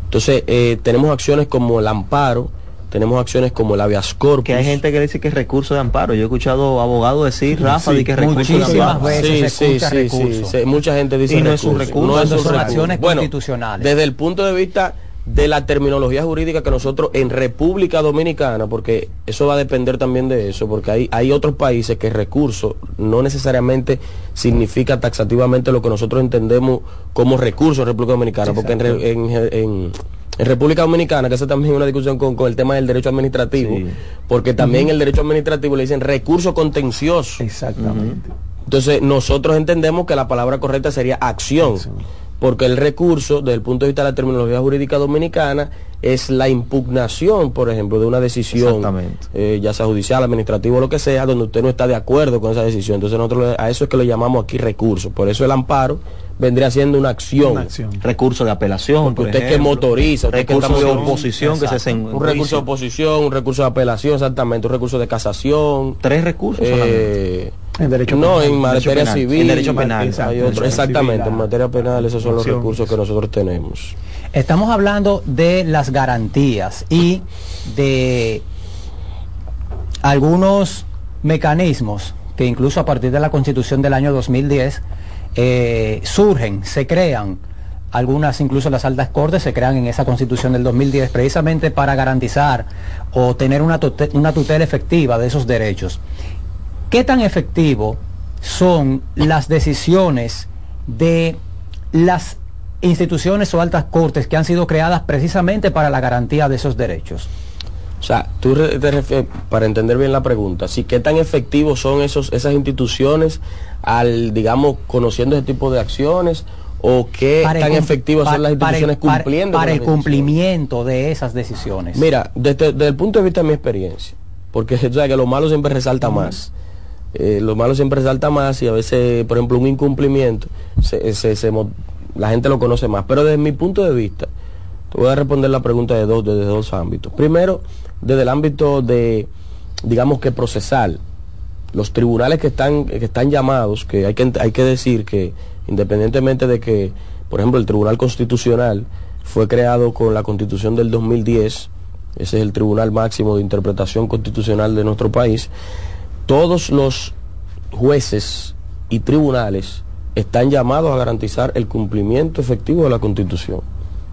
Speaker 7: Entonces, eh, tenemos acciones como el amparo, tenemos acciones como el habeas corpus.
Speaker 2: Que hay gente que dice que es recurso de amparo. Yo he escuchado abogados decir, Rafa,
Speaker 7: Sí,
Speaker 2: de que es recurso de
Speaker 3: muchísimas
Speaker 2: amparo.
Speaker 3: veces
Speaker 7: Sí,
Speaker 3: se
Speaker 7: sí,
Speaker 3: recurso.
Speaker 7: sí, sí. Mucha gente dice
Speaker 2: Y no es un
Speaker 7: recurso.
Speaker 2: recurso,
Speaker 7: No es un
Speaker 3: son
Speaker 7: recurso.
Speaker 3: acciones
Speaker 7: Bueno,
Speaker 3: constitucionales.
Speaker 7: Desde el punto de vista de la terminología jurídica que nosotros en República Dominicana, porque eso va a depender también de eso, porque hay, hay otros países que recurso no necesariamente significa taxativamente lo que nosotros entendemos como recurso en República Dominicana, porque en, re- en- en- en República Dominicana, que esa también es una discusión con, con el tema del derecho administrativo,
Speaker 2: Sí.
Speaker 7: porque también el derecho administrativo le dicen recurso contencioso.
Speaker 4: Exactamente.
Speaker 7: Entonces, nosotros entendemos que la palabra correcta sería acción, porque el recurso, desde el punto de vista de la terminología jurídica dominicana, es la impugnación, por ejemplo, de una decisión, eh, ya sea judicial, administrativa o lo que sea, donde usted no está de acuerdo con esa decisión. Entonces, nosotros a eso es que le llamamos aquí recurso. Por eso el amparo vendría siendo una acción.
Speaker 4: Una acción.
Speaker 2: Recurso de apelación.
Speaker 7: Porque
Speaker 2: por
Speaker 7: usted que
Speaker 2: ejemplo.
Speaker 7: motoriza, usted que
Speaker 2: recurso
Speaker 7: está
Speaker 2: de oposición que se
Speaker 7: Un recurso de oposición, un recurso de apelación, exactamente, un recurso de casación.
Speaker 2: Tres recursos.
Speaker 7: Eh,
Speaker 4: En derecho
Speaker 7: no,
Speaker 4: penal.
Speaker 7: en materia
Speaker 2: penal.
Speaker 7: civil.
Speaker 2: En derecho penal.
Speaker 7: Hay
Speaker 4: Exacto.
Speaker 7: otro-
Speaker 4: En
Speaker 7: exactamente,
Speaker 4: civil,
Speaker 7: en materia penal esos son los recursos que nosotros tenemos.
Speaker 3: Estamos hablando de las garantías y de algunos mecanismos que incluso a partir de la constitución del año 2010 eh, surgen, se crean, algunas incluso las altas cortes se crean en esa constitución del 2010 precisamente para garantizar o tener una, una tutela efectiva de esos derechos. ¿Qué tan efectivo son las decisiones de las instituciones o altas cortes que han sido creadas precisamente para la garantía de esos derechos?
Speaker 7: O sea, tú te refieres, para entender bien la pregunta, si qué tan efectivos son esos, esas instituciones al, digamos, conociendo ese tipo de acciones o qué
Speaker 3: Para
Speaker 7: tan efectivas son las instituciones
Speaker 3: para-
Speaker 7: cumpliendo
Speaker 3: para el cumplimiento de esas decisiones.
Speaker 7: Mira, desde, desde el punto de vista de mi experiencia, porque tú sabes que lo malo siempre resalta más. Eh, lo malo siempre resalta más y a veces, por ejemplo, un incumplimiento, se- se- la gente lo conoce más. Pero desde mi punto de vista, te voy a responder la pregunta de dos, desde dos ámbitos. Primero, desde el ámbito de, digamos que procesal. Los tribunales que están, que están llamados, que hay que, hay que decir que independientemente de que, por ejemplo, el Tribunal Constitucional fue creado con la Constitución del 2010, ese es el Tribunal Máximo de Interpretación Constitucional de nuestro país, todos los jueces y tribunales están llamados a garantizar el cumplimiento efectivo de la Constitución.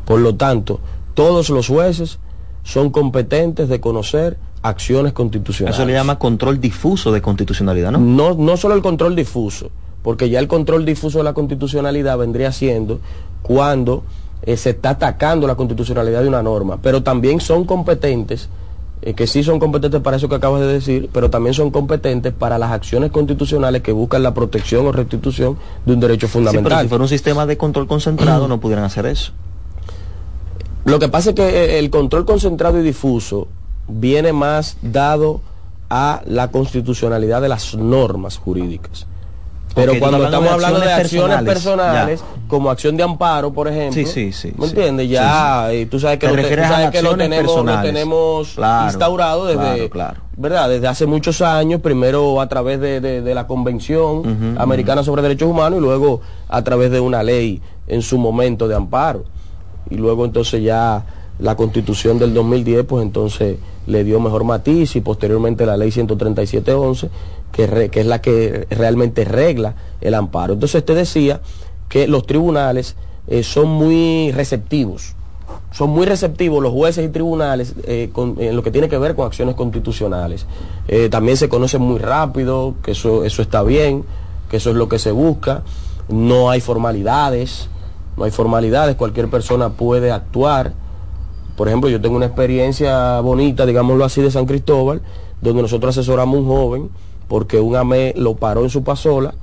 Speaker 7: Por lo tanto, todos los jueces son competentes de conocer acciones constitucionales.
Speaker 2: Eso le llama control difuso de constitucionalidad, ¿no?
Speaker 7: No, no solo el control difuso, porque ya el control difuso de la constitucionalidad vendría siendo cuando eh, se está atacando la constitucionalidad de una norma, pero también son competentes, eh, que sí son competentes para eso que acabas de decir, pero también son competentes para las acciones constitucionales que buscan la protección o restitución de un derecho
Speaker 2: Sí, pero
Speaker 7: fundamental.
Speaker 2: si fuera un sistema de control concentrado no pudieran hacer eso.
Speaker 7: Lo que pasa es que eh, el control concentrado y difuso viene más dado a la constitucionalidad de las normas jurídicas. Pero cuando estamos hablando de acciones
Speaker 2: personales,
Speaker 7: personales, como acción de amparo, por ejemplo,
Speaker 2: Sí, sí, sí,
Speaker 7: ¿me
Speaker 2: sí.
Speaker 7: entiendes?
Speaker 2: Sí,
Speaker 7: Ya, y tú sabes que lo, te- tú sabes que lo tenemos, lo tenemos
Speaker 2: Claro,
Speaker 7: instaurado desde,
Speaker 2: claro, claro.
Speaker 7: ¿verdad? Desde hace muchos años, primero a través de, de- de la Convención Americana sobre Derechos Humanos y luego a través de una ley en su momento de amparo. Y luego entonces ya la constitución del 2010, pues entonces le dio mejor matiz y posteriormente la ley 137.11, que, es la que realmente regla el amparo. Entonces te decía que los tribunales eh, son muy receptivos son muy receptivos los jueces y tribunales eh, en lo que tiene que ver con acciones constitucionales. Eh, también se conocen muy rápido, que eso está bien, que eso es lo que se busca. No hay formalidades, no hay formalidades, cualquier persona puede actuar. Por ejemplo, yo tengo una experiencia bonita, digámoslo así, de San Cristóbal, donde nosotros asesoramos a un joven porque un AME lo paró en su pasola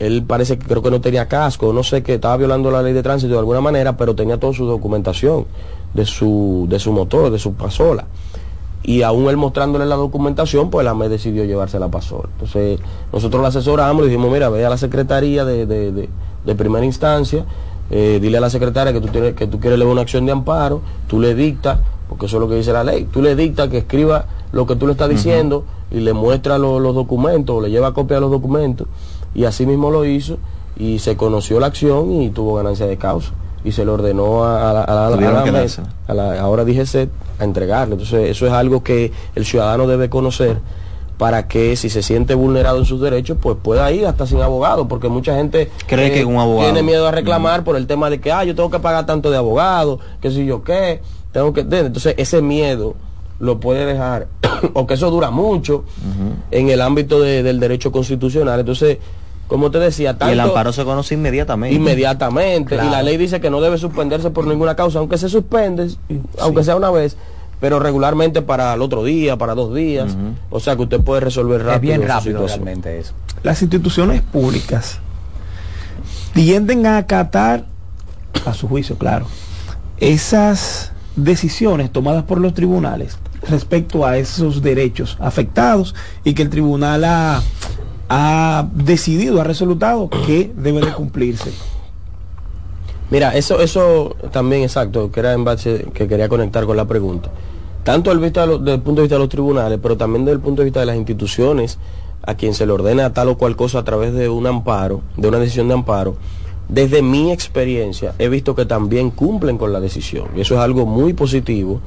Speaker 7: él parece que creo que no tenía casco, no sé que estaba violando la ley de tránsito de alguna manera, pero tenía toda su documentación de su, de su motor, de su pasola. Y aún él mostrándole la documentación, pues la ME decidió llevarse la pasola. Entonces, nosotros la asesoramos, le dijimos, mira, ve a la secretaría de, de- de- de primera instancia, eh, dile a la secretaria que tú, tienes, que tú quieres leer una acción de amparo, tú le dictas, porque eso es lo que dice la ley, tú le dictas que escriba lo que tú le estás diciendo y le muestra lo- los documentos, o le lleva copia de los documentos, y así mismo lo hizo, y se conoció la acción y tuvo ganancia de causa. y se le ordenó a, a la, a la- a la-
Speaker 2: Tuvieron
Speaker 7: a la a ahora dije set, a entregarle. Entonces eso es algo que el ciudadano debe conocer para que si se siente vulnerado en sus derechos, pues pueda ir hasta sin abogado, porque mucha gente eh,
Speaker 2: Cree que un abogado.
Speaker 7: tiene miedo a reclamar por el tema de que, ah, yo tengo que pagar tanto de abogado, que si yo qué, tengo que... Entonces ese miedo lo puede dejar, o que eso dura mucho en el ámbito de- del derecho constitucional. Entonces, como te decía, tanto...
Speaker 2: Y el amparo se conoce inmediatamente.
Speaker 7: Inmediatamente.
Speaker 2: Claro.
Speaker 7: Y la ley dice que no debe suspenderse por ninguna causa, aunque se suspende, aunque sea una vez, pero regularmente para el otro día, para dos días. O sea que usted puede resolver rápido.
Speaker 3: Es bien rápido realmente eso.
Speaker 4: Las instituciones públicas tienden a acatar, a su juicio, claro, esas decisiones tomadas por los tribunales respecto a esos derechos afectados y que el tribunal ha, ha decidido, ha resolutado que debe de cumplirse.
Speaker 7: Mira, eso, eso también exacto, que era en base que quería conectar con la pregunta. Tanto desde el punto de vista de los tribunales, pero también desde el punto de vista de las instituciones, a quien se le ordena tal o cual cosa a través de un amparo, de una decisión de amparo, desde mi experiencia he visto que también cumplen con la decisión. Y eso es algo muy positivo,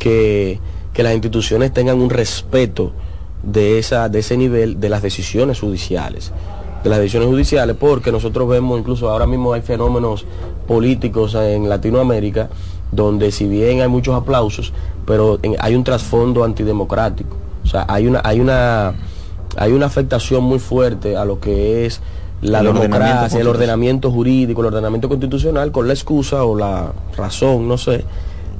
Speaker 7: que, que las instituciones tengan un respeto de, esa, de ese nivel de las decisiones judiciales. De las decisiones judiciales, porque nosotros vemos, incluso ahora mismo hay fenómenos políticos en Latinoamérica, donde si bien hay muchos aplausos, pero en- hay un trasfondo antidemocrático. O sea, hay una, hay una, hay una afectación muy fuerte a lo que es la
Speaker 2: El ordenamiento
Speaker 7: democracia, el ordenamiento jurídico, el ordenamiento constitucional, con la excusa o la razón, no sé,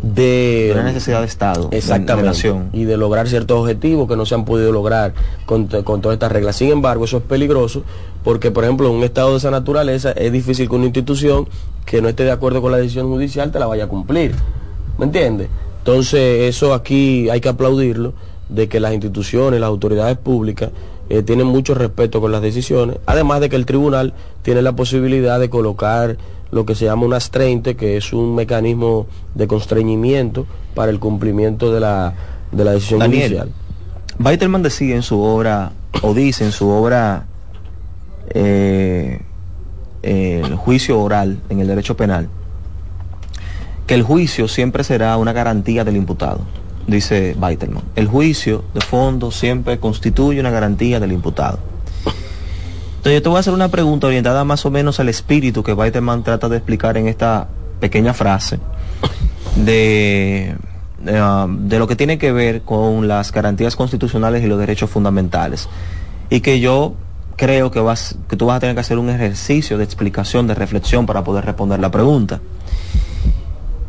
Speaker 7: de
Speaker 2: Una necesidad de Estado. de
Speaker 7: Exactamente.
Speaker 2: nación.
Speaker 7: y de lograr ciertos objetivos que no se han podido lograr con, con todas estas reglas. Sin embargo, eso es peligroso porque, por ejemplo, en un estado de esa naturaleza es difícil que una institución que no esté de acuerdo con la decisión judicial te la vaya a cumplir. ¿Me entiendes? Entonces, eso aquí hay que aplaudirlo, de que las instituciones, las autoridades públicas eh, tienen mucho respeto con las decisiones, además de que el tribunal tiene la posibilidad de colocar lo que se llama un astrente, que es un mecanismo de constreñimiento para el cumplimiento de la, de la decisión
Speaker 2: Daniel,
Speaker 7: judicial.
Speaker 2: Decía en su obra, o dice en su obra, eh, eh, el juicio oral en el derecho penal, que el juicio siempre será una garantía del imputado, dice Weiterman. El juicio de fondo siempre constituye una garantía del imputado. Entonces yo te voy a hacer una pregunta orientada más o menos al espíritu que Weiterman trata de explicar en esta pequeña frase de, ah, de lo que tiene que ver con las garantías constitucionales y los derechos fundamentales. Y que yo creo que, vas, que tú vas a tener que hacer un ejercicio de explicación, de reflexión para poder responder la pregunta.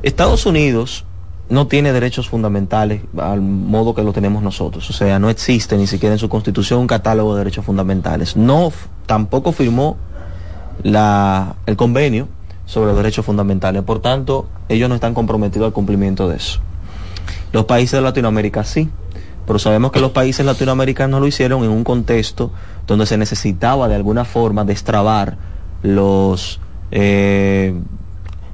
Speaker 2: Estados Unidos no tiene derechos fundamentales al modo que lo tenemos nosotros. O sea, no existe ni siquiera en su constitución un catálogo de derechos fundamentales. No, tampoco firmó la, el convenio sobre los derechos fundamentales. Por tanto, ellos no están comprometidos al cumplimiento de eso. Los países de Latinoamérica sí, pero sabemos que los países latinoamericanos lo hicieron en un contexto donde se necesitaba de alguna forma destrabar los eh,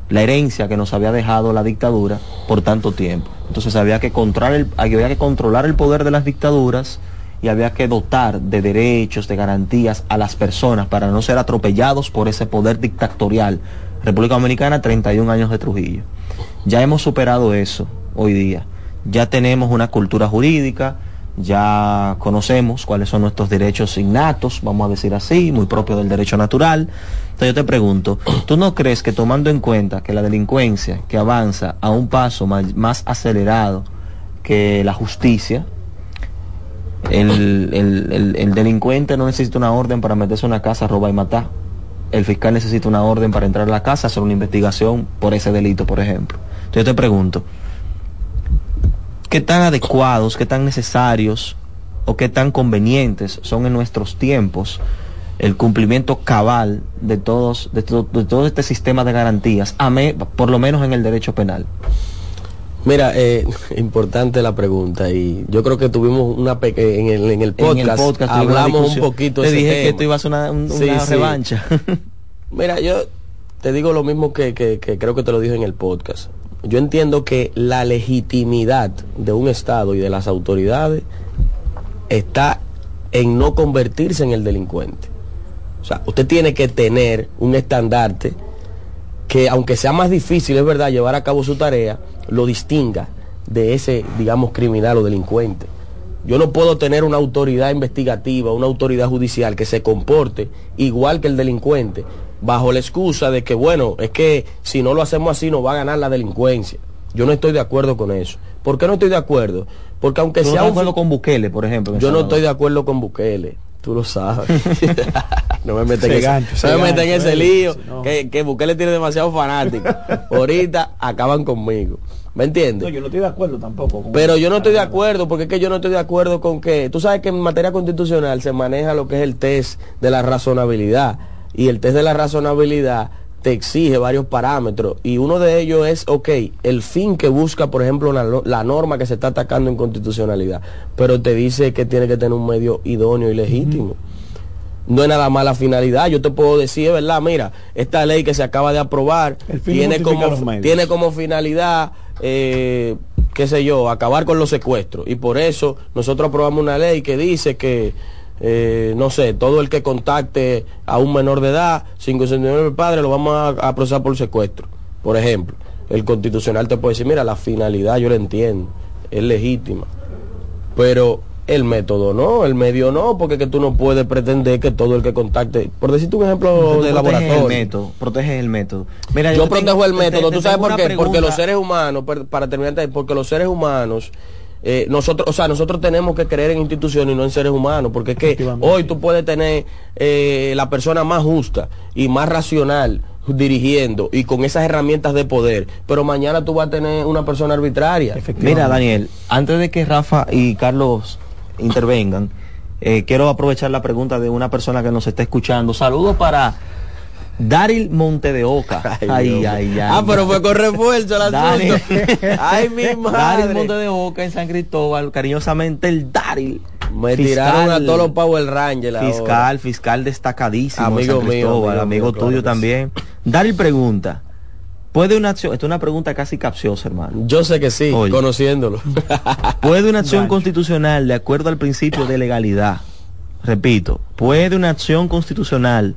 Speaker 2: la herencia que nos había dejado la dictadura por tanto tiempo. Entonces había que, controlar el, había que controlar el poder de las dictaduras y había que dotar de derechos, de garantías a las personas para no ser atropellados por ese poder dictatorial. República Dominicana, 31 años de Trujillo. Ya hemos superado eso hoy día. Ya tenemos una cultura jurídica, ya conocemos cuáles son nuestros derechos innatos, vamos a decir así, muy propios del derecho natural. Entonces yo te pregunto, ¿tú no crees que tomando en cuenta que la delincuencia que avanza a un paso más, acelerado que la justicia, el, el- el- el delincuente no necesita una orden para meterse a una casa, robar y matar? El fiscal necesita una orden para entrar a la casa, hacer una investigación por ese delito, por ejemplo. Entonces yo te pregunto, qué tan adecuados, qué tan necesarios o qué tan convenientes son en nuestros tiempos el cumplimiento cabal de todos de, to- de todo este sistema de garantías, a me- por lo menos en el derecho penal.
Speaker 7: Mira, eh, importante la pregunta y yo creo que tuvimos una en el, en el podcast,
Speaker 2: en el podcast
Speaker 7: hablamos un poquito
Speaker 2: Te
Speaker 7: ese
Speaker 2: dije que esto iba a ser una, un-
Speaker 7: Sí,
Speaker 2: una
Speaker 7: sí.
Speaker 2: revancha.
Speaker 7: Mira, yo te digo lo mismo que, que- que creo que te lo dije en el podcast. Yo entiendo que la legitimidad de un Estado y de las autoridades está en no convertirse en el delincuente. O sea, usted tiene que tener un estandarte que aunque sea más difícil, es verdad, llevar a cabo su tarea, lo distinga de ese, digamos, criminal o delincuente. Yo no puedo tener una autoridad investigativa, una autoridad judicial que se comporte igual que el delincuente, bajo la excusa de que, bueno, es que si no lo hacemos así nos va a ganar la delincuencia. Yo no estoy de acuerdo con eso. ¿Por qué no estoy de acuerdo? Porque aunque
Speaker 2: ¿Tú no
Speaker 7: sea
Speaker 2: de
Speaker 7: un
Speaker 2: acuerdo con Bukele, por ejemplo?
Speaker 7: yo no estoy de acuerdo con Bukele. Tú lo sabes. no me meten en ese,
Speaker 4: gancho, se
Speaker 7: no me meten
Speaker 4: gancho,
Speaker 7: ese
Speaker 4: eh,
Speaker 7: lío.
Speaker 4: si no.
Speaker 7: Que, que Bukele tiene demasiados fanáticos. Ahorita acaban conmigo. ¿Me entiendes?
Speaker 4: No, yo no estoy de acuerdo tampoco. con
Speaker 7: Pero yo no estoy de acuerdo, porque es que yo no estoy de acuerdo con que, tú sabes que en materia constitucional se maneja lo que es el test de la razonabilidad, y el test de la razonabilidad te exige varios parámetros, y uno de ellos es, ok, el fin que busca, por ejemplo, la, la norma que se está atacando en constitucionalidad, pero te dice que tiene que tener un medio idóneo y legítimo. No es nada más la finalidad, yo te puedo decir, es verdad, mira, esta ley que se acaba de aprobar tiene como, tiene como finalidad, eh, qué sé yo, acabar con los secuestros. Y por eso nosotros aprobamos una ley que dice que, eh, no sé, todo el que contacte a un menor de edad sin consentimiento del padre lo vamos a, a procesar por secuestro. Por ejemplo, el constitucional te puede decir, mira, la finalidad yo la entiendo, es legítima. Pero el método no, el medio no, porque que tú no puedes pretender que todo el que contacte, por decirte un ejemplo de
Speaker 2: el
Speaker 7: laboratorio.
Speaker 2: método, proteges el método. Mira,
Speaker 7: Yo
Speaker 2: te
Speaker 7: protejo
Speaker 2: tengo-
Speaker 7: el método,
Speaker 2: te-
Speaker 7: ¿tú
Speaker 2: te
Speaker 7: sabes por qué? Porque los seres humanos, para terminar, porque los seres humanos, eh, nosotros, o sea, nosotros tenemos que creer en instituciones y no en seres humanos, porque es que hoy tú puedes tener eh, la persona más justa y más racional dirigiendo y con esas herramientas de poder, pero mañana tú vas a tener una persona arbitraria.
Speaker 2: Mira, Daniel, antes de que Rafa y Carlos intervengan, eh, quiero aprovechar la pregunta de una persona que nos está escuchando. Saludos para Daril Monte de Oca. Ay, ay, ay.
Speaker 7: Ah, pero fue con refuerzo el
Speaker 2: Daril.
Speaker 7: Ay, mi
Speaker 2: Daril
Speaker 7: madre.
Speaker 2: Monte de Oca en San Cristóbal, cariñosamente el Daril.
Speaker 7: Me tiraron a todos los Power Rangers ahora.
Speaker 2: Fiscal, fiscal destacadísimo.
Speaker 7: Amigo
Speaker 2: San
Speaker 7: mío, amigo
Speaker 2: amigo,
Speaker 7: mío, claro
Speaker 2: tuyo también. Daril pregunta. ¿Puede una acción, esta es una pregunta casi capciosa, hermano.
Speaker 7: Yo sé que sí,
Speaker 2: Oye.
Speaker 7: conociéndolo.
Speaker 2: ¿Puede una acción constitucional, de acuerdo al principio de legalidad, repito, puede una acción constitucional,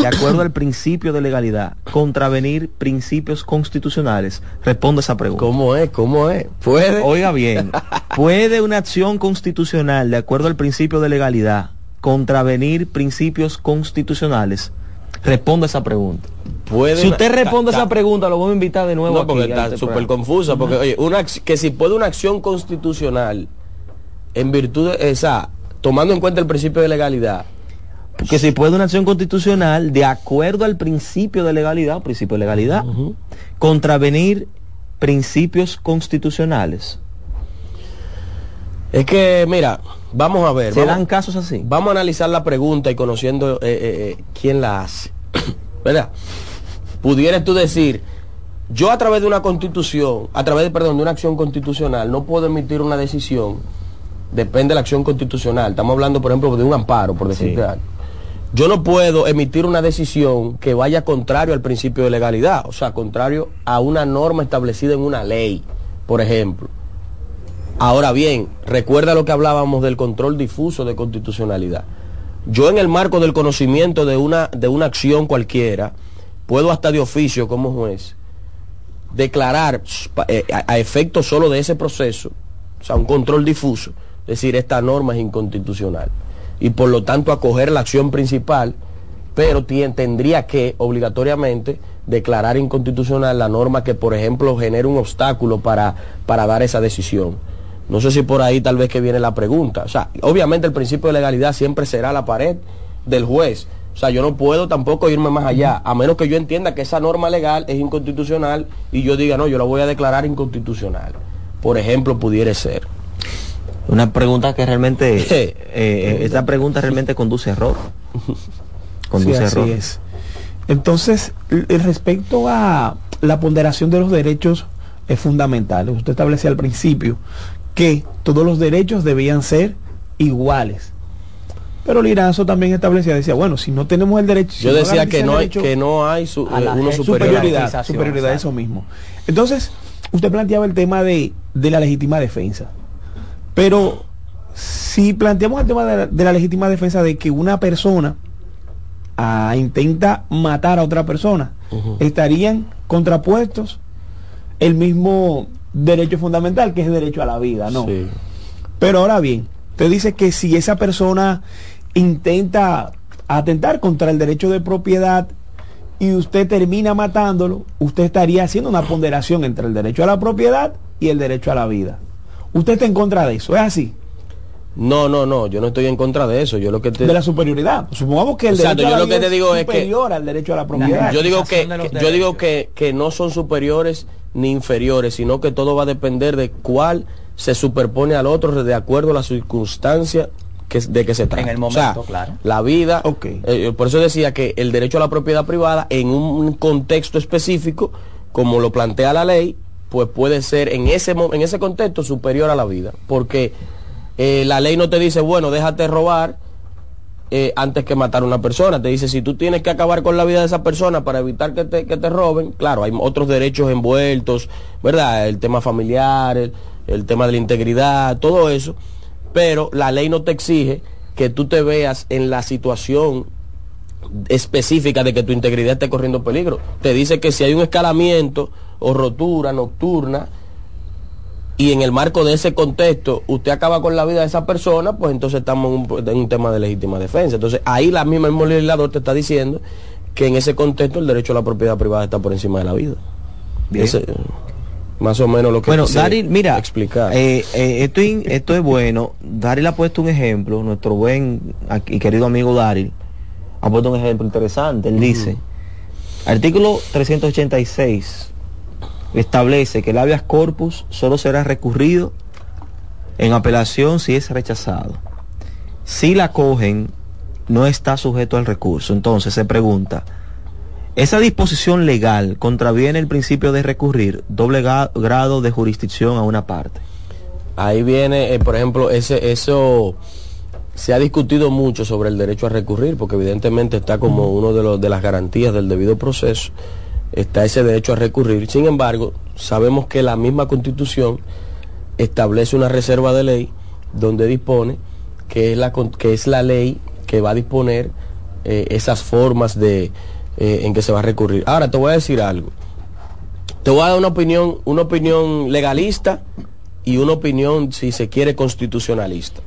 Speaker 2: de acuerdo al principio de legalidad, contravenir principios constitucionales? Responde esa pregunta.
Speaker 7: ¿Cómo es? ¿Cómo es? ¿Puede?
Speaker 2: Oiga bien, ¿puede una acción constitucional, de acuerdo al principio de legalidad, contravenir principios constitucionales? Responde esa pregunta.
Speaker 7: Puede
Speaker 2: Si usted responde esa pregunta, lo vamos a invitar de nuevo
Speaker 7: No, porque está súper confusa, porque oye, una, que si puede una acción constitucional en virtud de esa, tomando en cuenta el principio de legalidad,
Speaker 2: que si puede una acción constitucional de acuerdo al principio de legalidad, principio de legalidad, contravenir principios constitucionales.
Speaker 7: es que, mira, vamos a ver.
Speaker 2: ¿Se
Speaker 7: vamos,
Speaker 2: dan casos así?
Speaker 7: vamos a analizar la pregunta y conociendo eh, eh, eh, quién la hace. ¿Verdad? Pudieras tú decir, yo a través de una constitución, a través perdón, de una acción constitucional, no puedo emitir una decisión, depende de la acción constitucional. Estamos hablando, por ejemplo, de un amparo, por decirte
Speaker 2: Sí.
Speaker 7: algo. Yo no puedo emitir una decisión que vaya contrario al principio de legalidad, o sea, contrario a una norma establecida en una ley, por ejemplo. Ahora bien, recuerda lo que hablábamos del control difuso de constitucionalidad. Yo en el marco del conocimiento de una, de una acción cualquiera, puedo hasta de oficio como juez declarar eh, a, a efecto solo de ese proceso, o sea, un control difuso, decir esta norma es inconstitucional y por lo tanto acoger la acción principal, pero tendría que obligatoriamente declarar inconstitucional la norma que, por ejemplo, genere un obstáculo para, para dar esa decisión. No sé si por ahí tal vez que viene la pregunta. O sea, obviamente el principio de legalidad siempre será la pared del juez. O sea, yo no puedo tampoco irme más allá, a menos que yo entienda que esa norma legal es inconstitucional y yo diga, no, yo la voy a declarar inconstitucional. Por ejemplo, pudiera ser.
Speaker 2: Una pregunta que realmente, eh, eh, esta pregunta realmente conduce a error. Conduce
Speaker 4: Sí,
Speaker 2: a
Speaker 4: así
Speaker 2: error.
Speaker 4: es. Entonces, respecto a la ponderación de los derechos es fundamental. Usted establecía al principio que todos los derechos debían ser iguales. Pero Liranzo también establecía, decía, bueno, si no tenemos el derecho... si
Speaker 7: Yo decía que no hay,
Speaker 4: derecho
Speaker 7: que no hay su-
Speaker 3: a
Speaker 7: eh,
Speaker 3: la
Speaker 7: uno
Speaker 4: superioridad,
Speaker 3: Jerarquización,
Speaker 4: superioridad, eso mismo. Entonces, usted planteaba el tema de, de la legítima defensa. Pero si planteamos el tema de la, de la legítima defensa de que una persona a intenta matar a otra persona, estarían contrapuestos el mismo derecho fundamental, que es el derecho a la vida, ¿no?
Speaker 7: Sí.
Speaker 4: Pero ahora bien, te dice que si esa persona intenta atentar contra el derecho de propiedad y usted termina matándolo, usted estaría haciendo una ponderación entre el derecho a la propiedad y el derecho a la vida. Usted está en contra de eso, ¿es así?
Speaker 7: No, no, no, yo no estoy en contra de eso. Yo lo que te...
Speaker 4: De la superioridad. Supongamos que el
Speaker 7: Exacto,
Speaker 4: derecho a
Speaker 7: yo
Speaker 4: la
Speaker 7: lo que te digo es que-
Speaker 4: superior al derecho a la propiedad.
Speaker 7: Yo digo que, yo digo que, que no son superiores ni inferiores, sino que todo va a depender de cuál se superpone al otro de acuerdo a la circunstancia que, de que se trata.
Speaker 3: En el
Speaker 7: O sea,
Speaker 3: momento, claro.
Speaker 7: La vida,
Speaker 4: Ok.
Speaker 7: eh, por eso decía que el derecho a la propiedad privada en un contexto específico, como lo plantea la ley, pues puede ser en ese, en ese contexto superior a la vida. Porque eh, la ley no te dice, bueno, déjate robar eh, antes que matar a una persona. Te dice, si tú tienes que acabar con la vida de esa persona para evitar que te, que te roben, claro, hay otros derechos envueltos, ¿verdad? El tema familiar, el, el tema de la integridad, todo eso. Pero la ley no te exige que tú te veas en la situación específica de que tu integridad esté corriendo peligro. Te dice que si hay un escalamiento o rotura nocturna, y en el marco de ese contexto usted acaba con la vida de esa persona, pues entonces estamos en un, en un tema de legítima defensa. Entonces ahí la misma el mismo legislador te está diciendo que en ese contexto el derecho a la propiedad privada está por encima de la vida.
Speaker 2: Bien.
Speaker 7: Ese, más o menos lo que
Speaker 2: Bueno, Daryl, mira,
Speaker 7: explicar.
Speaker 2: eh, eh, esto, in- esto es bueno. Daryl ha puesto un ejemplo, nuestro buen y querido amigo Daryl ha puesto un ejemplo interesante. Él dice, artículo 386 establece que el habeas corpus solo será recurrido en apelación si es rechazado. Si la cogen, no está sujeto al recurso. Entonces se pregunta, ¿esa disposición legal contraviene el principio de recurrir doble grado de jurisdicción a una parte?
Speaker 7: Ahí viene, eh, por ejemplo, ese, eso se ha discutido mucho sobre el derecho a recurrir, porque evidentemente está como uno de, los, de las garantías del debido proceso, está ese derecho a recurrir. Sin embargo, sabemos que la misma constitución establece una reserva de ley donde dispone que es la, que es la ley que va a disponer eh, esas formas de, eh, en que se va a recurrir. Ahora, te voy a decir algo. Te voy a dar una opinión, una opinión legalista y una opinión, si se quiere, constitucionalista.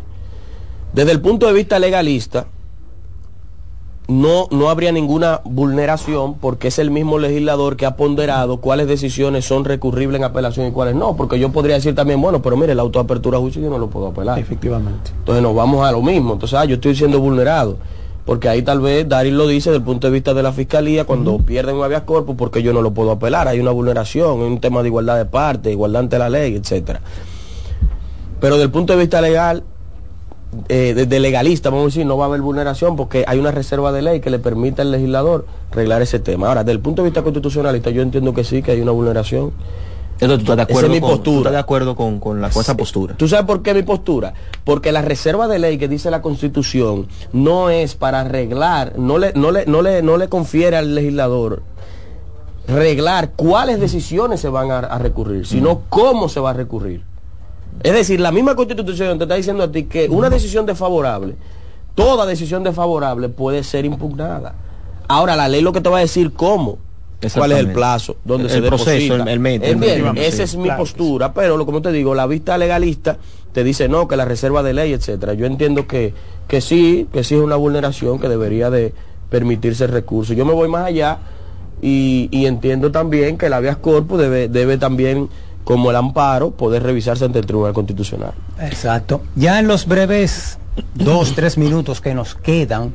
Speaker 7: Desde el punto de vista legalista, no, no habría ninguna vulneración porque es el mismo legislador que ha ponderado cuáles decisiones son recurribles en apelación y cuáles no. Porque yo podría decir también, bueno, pero mire, la autoapertura a juicio yo no lo puedo apelar.
Speaker 4: Efectivamente.
Speaker 7: Entonces nos vamos a lo mismo. Entonces, ah, yo estoy siendo vulnerado. Porque ahí tal vez Darín lo dice desde el punto de vista de la fiscalía, cuando pierden un habeas corpus, porque yo no lo puedo apelar. Hay una vulneración, hay un tema de igualdad de parte, igualdad ante la ley, etcétera. Pero desde el punto de vista legal, eh, desde legalista, vamos a decir, no va a haber vulneración porque hay una reserva de ley que le permite al legislador arreglar ese tema. Ahora, desde el punto de vista constitucionalista, yo entiendo que sí, que hay una vulneración.
Speaker 2: Entonces, ¿tú estás de
Speaker 7: Esa
Speaker 2: acuerdo,
Speaker 7: es mi
Speaker 2: con, tú
Speaker 7: postura.
Speaker 2: estás de acuerdo con, con la, con esa postura?
Speaker 7: ¿Tú sabes por qué mi postura? Porque la reserva de ley que dice la Constitución no es para arreglar, no le, no le, no le, no le confiere al legislador reglar cuáles decisiones se van a, a recurrir, sino cómo se va a recurrir. Es decir, la misma Constitución te está diciendo a ti que una decisión desfavorable, toda decisión desfavorable puede ser impugnada. Ahora, la ley lo que te va a decir cómo. ¿Cuál es el plazo? ¿Dónde
Speaker 2: El
Speaker 7: se
Speaker 2: proceso,
Speaker 7: deposita?
Speaker 2: el- el método, el
Speaker 7: bien, esa es mi
Speaker 2: claro
Speaker 7: postura, pero lo como te digo, la vista legalista te dice no, que la reserva de ley, etcétera. Yo entiendo que, que sí, que sí es una vulneración que debería de permitirse el recurso. Yo me voy más allá y, y entiendo también que el habeas corpus debe, debe también, como el amparo, poder revisarse ante el Tribunal Constitucional.
Speaker 3: Exacto. Ya en los breves dos, tres minutos que nos quedan,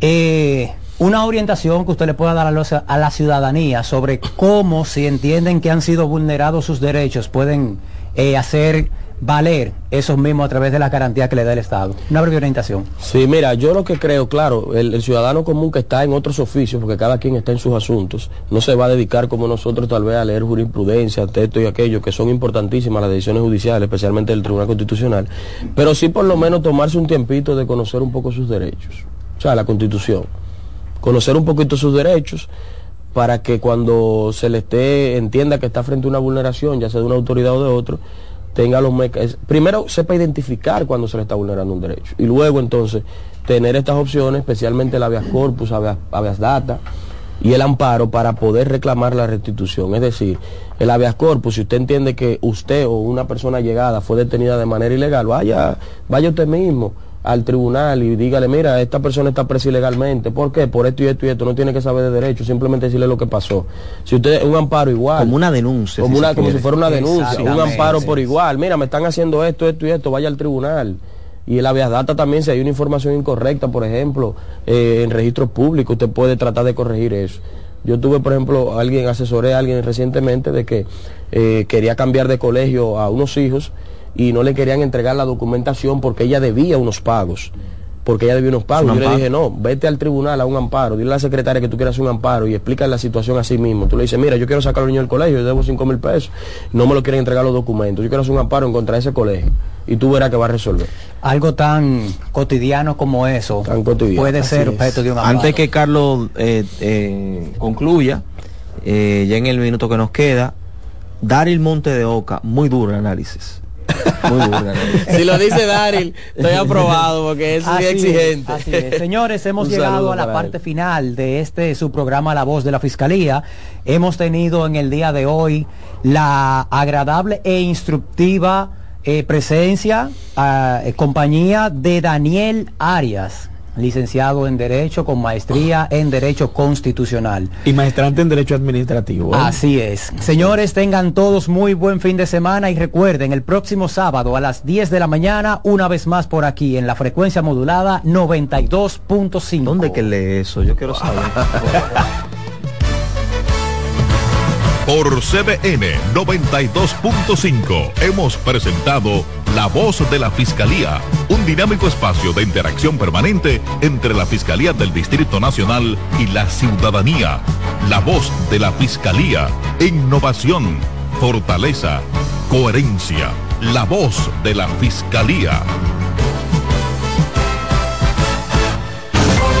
Speaker 3: eh, una orientación que usted le pueda dar a, los- a la ciudadanía sobre cómo, si entienden que han sido vulnerados sus derechos, pueden eh, hacer valer esos mismos a través de las garantías que le da el Estado. Una breve orientación.
Speaker 7: Sí, mira, yo lo que creo, claro, el, ciudadano común que está en otros oficios, porque cada quien está en sus asuntos, no se va a dedicar como nosotros tal vez a leer jurisprudencia, texto y aquello, que son importantísimas las decisiones judiciales, especialmente del Tribunal Constitucional, pero sí por lo menos tomarse un tiempito de conocer un poco sus derechos, o sea, la Constitución, conocer un poquito sus derechos para que cuando se le esté, entienda que está frente a una vulneración, ya sea de una autoridad o de otro, tenga los mecanismos. Primero sepa identificar cuando se le está vulnerando un derecho. Y luego entonces tener estas opciones, especialmente el habeas corpus, habeas, habeas data y el amparo para poder reclamar la restitución. Es decir, el habeas corpus, si usted entiende que usted o una persona llegada fue detenida de manera ilegal, vaya, vaya usted mismo al tribunal y dígale, mira, esta persona está presa ilegalmente. ¿Por qué? Por esto y esto y esto. No tiene que saber de derecho, simplemente decirle lo que pasó. Si usted, un amparo igual.
Speaker 2: Como una denuncia.
Speaker 7: Como,
Speaker 2: si
Speaker 7: una, como si fuera una denuncia, un amparo por igual. Mira, me están haciendo esto, esto y esto, vaya al tribunal. Y el habeas data también, si hay una información incorrecta, por ejemplo, eh, en registros públicos, usted puede tratar de corregir eso. Yo tuve, por ejemplo, alguien, asesoré a alguien recientemente de que eh, quería cambiar de colegio a unos hijos y no le querían entregar la documentación porque ella debía unos pagos. Porque ella debía unos pagos.
Speaker 2: Un
Speaker 7: Yo le dije, no, vete al tribunal a un amparo, dile a la secretaria que tú quieras un amparo y explica la situación así mismo. Tú le dices, mira, yo quiero sacar al niño del colegio, yo debo cinco mil pesos, no me lo quieren entregar los documentos, yo quiero hacer un amparo en contra de ese colegio y tú verás que va a resolver.
Speaker 3: Algo tan cotidiano como eso
Speaker 7: Tan cotidiano.
Speaker 3: puede
Speaker 7: Así
Speaker 3: ser objeto de un amparo.
Speaker 2: Antes que Carlos eh, eh, concluya, eh, ya en el minuto que nos queda, Daryl Monte de Oca, muy duro el análisis. Muy
Speaker 7: si lo dice Daryl, estoy aprobado porque es
Speaker 3: Así
Speaker 7: muy exigente.
Speaker 3: así es. Señores, hemos
Speaker 7: Un
Speaker 3: llegado a la parte
Speaker 7: él.
Speaker 3: final de este su programa La Voz de la Fiscalía. Hemos tenido en el día de hoy la agradable e instructiva eh, presencia, ah, eh, compañía de Daniel Arias, licenciado en Derecho con maestría en Derecho Constitucional.
Speaker 4: Y maestrante en Derecho Administrativo. ¿eh?
Speaker 3: Así es. Señores, tengan todos muy buen fin de semana y recuerden, el próximo sábado a las 10 de la mañana, una vez más por aquí, en la frecuencia modulada 92.5.
Speaker 2: ¿Dónde que lee eso? Yo quiero saber.
Speaker 8: Por CDN 92.5 hemos presentado La Voz de la Fiscalía, un dinámico espacio de interacción permanente entre la Fiscalía del Distrito Nacional y la ciudadanía. La Voz de la Fiscalía, innovación, fortaleza, coherencia. La Voz de la Fiscalía.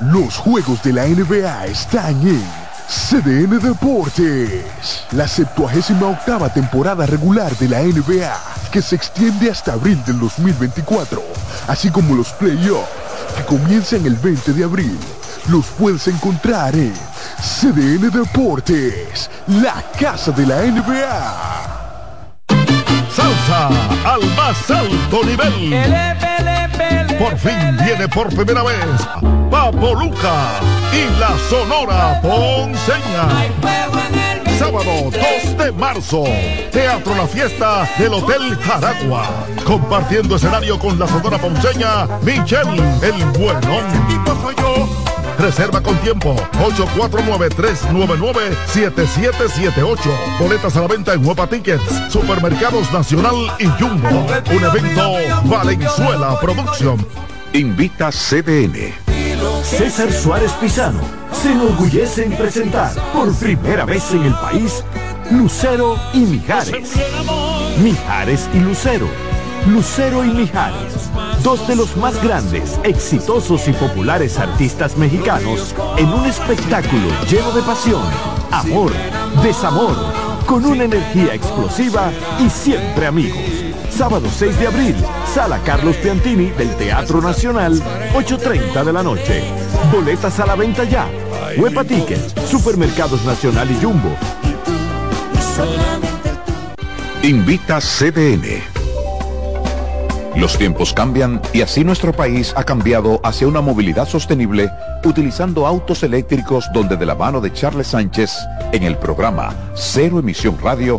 Speaker 9: Los juegos de la NBA están en CDN Deportes. La 78 octava temporada regular de la NBA, que se extiende hasta abril del 2024, así como los playoffs, que comienzan el 20 de abril. Los puedes encontrar en CDN Deportes, la casa de la NBA.
Speaker 8: Salsa al más alto nivel. Por fin viene por primera vez Papo Luca y la Sonora Ponceña. Sábado 2 de marzo, Teatro La Fiesta del Hotel Jaragua. Compartiendo escenario con la Sonora Ponceña, Michelle el Buenón. Reserva con tiempo 849-399-7778. Boletas a la venta en Huepa Tickets, Supermercados Nacional y Jumbo. Un evento Valenzuela Production.
Speaker 10: Invita CDN.
Speaker 1: César Suárez Pisano se enorgullece en presentar por primera vez en el país Lucero y Mijares. Mijares y Lucero. Lucero y Mijares, dos de los más grandes, exitosos y populares artistas mexicanos en un espectáculo lleno de pasión, amor, desamor, con una energía explosiva y siempre amigos. Sábado 6 de abril, Sala Carlos Piantini del Teatro Nacional, 8.30 de la noche. Boletas a la venta ya. Huepa Supermercados Nacional y Jumbo.
Speaker 10: Invita CDN. Los tiempos cambian y así nuestro país ha cambiado hacia una movilidad sostenible utilizando autos eléctricos donde de la mano de Charles Sánchez en el programa Cero Emisión Radio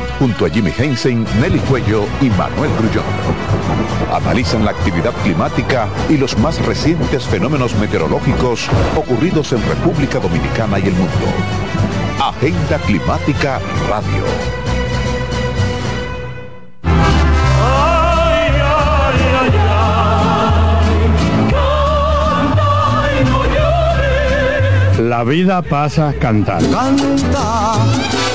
Speaker 1: Junto a Jimmy Hensen, Nelly Cuello y Manuel Grullón. Analizan la actividad climática y los más recientes fenómenos meteorológicos ocurridos en República Dominicana y el mundo. Agenda Climática Radio.
Speaker 11: La vida pasa cantando.
Speaker 12: Canta,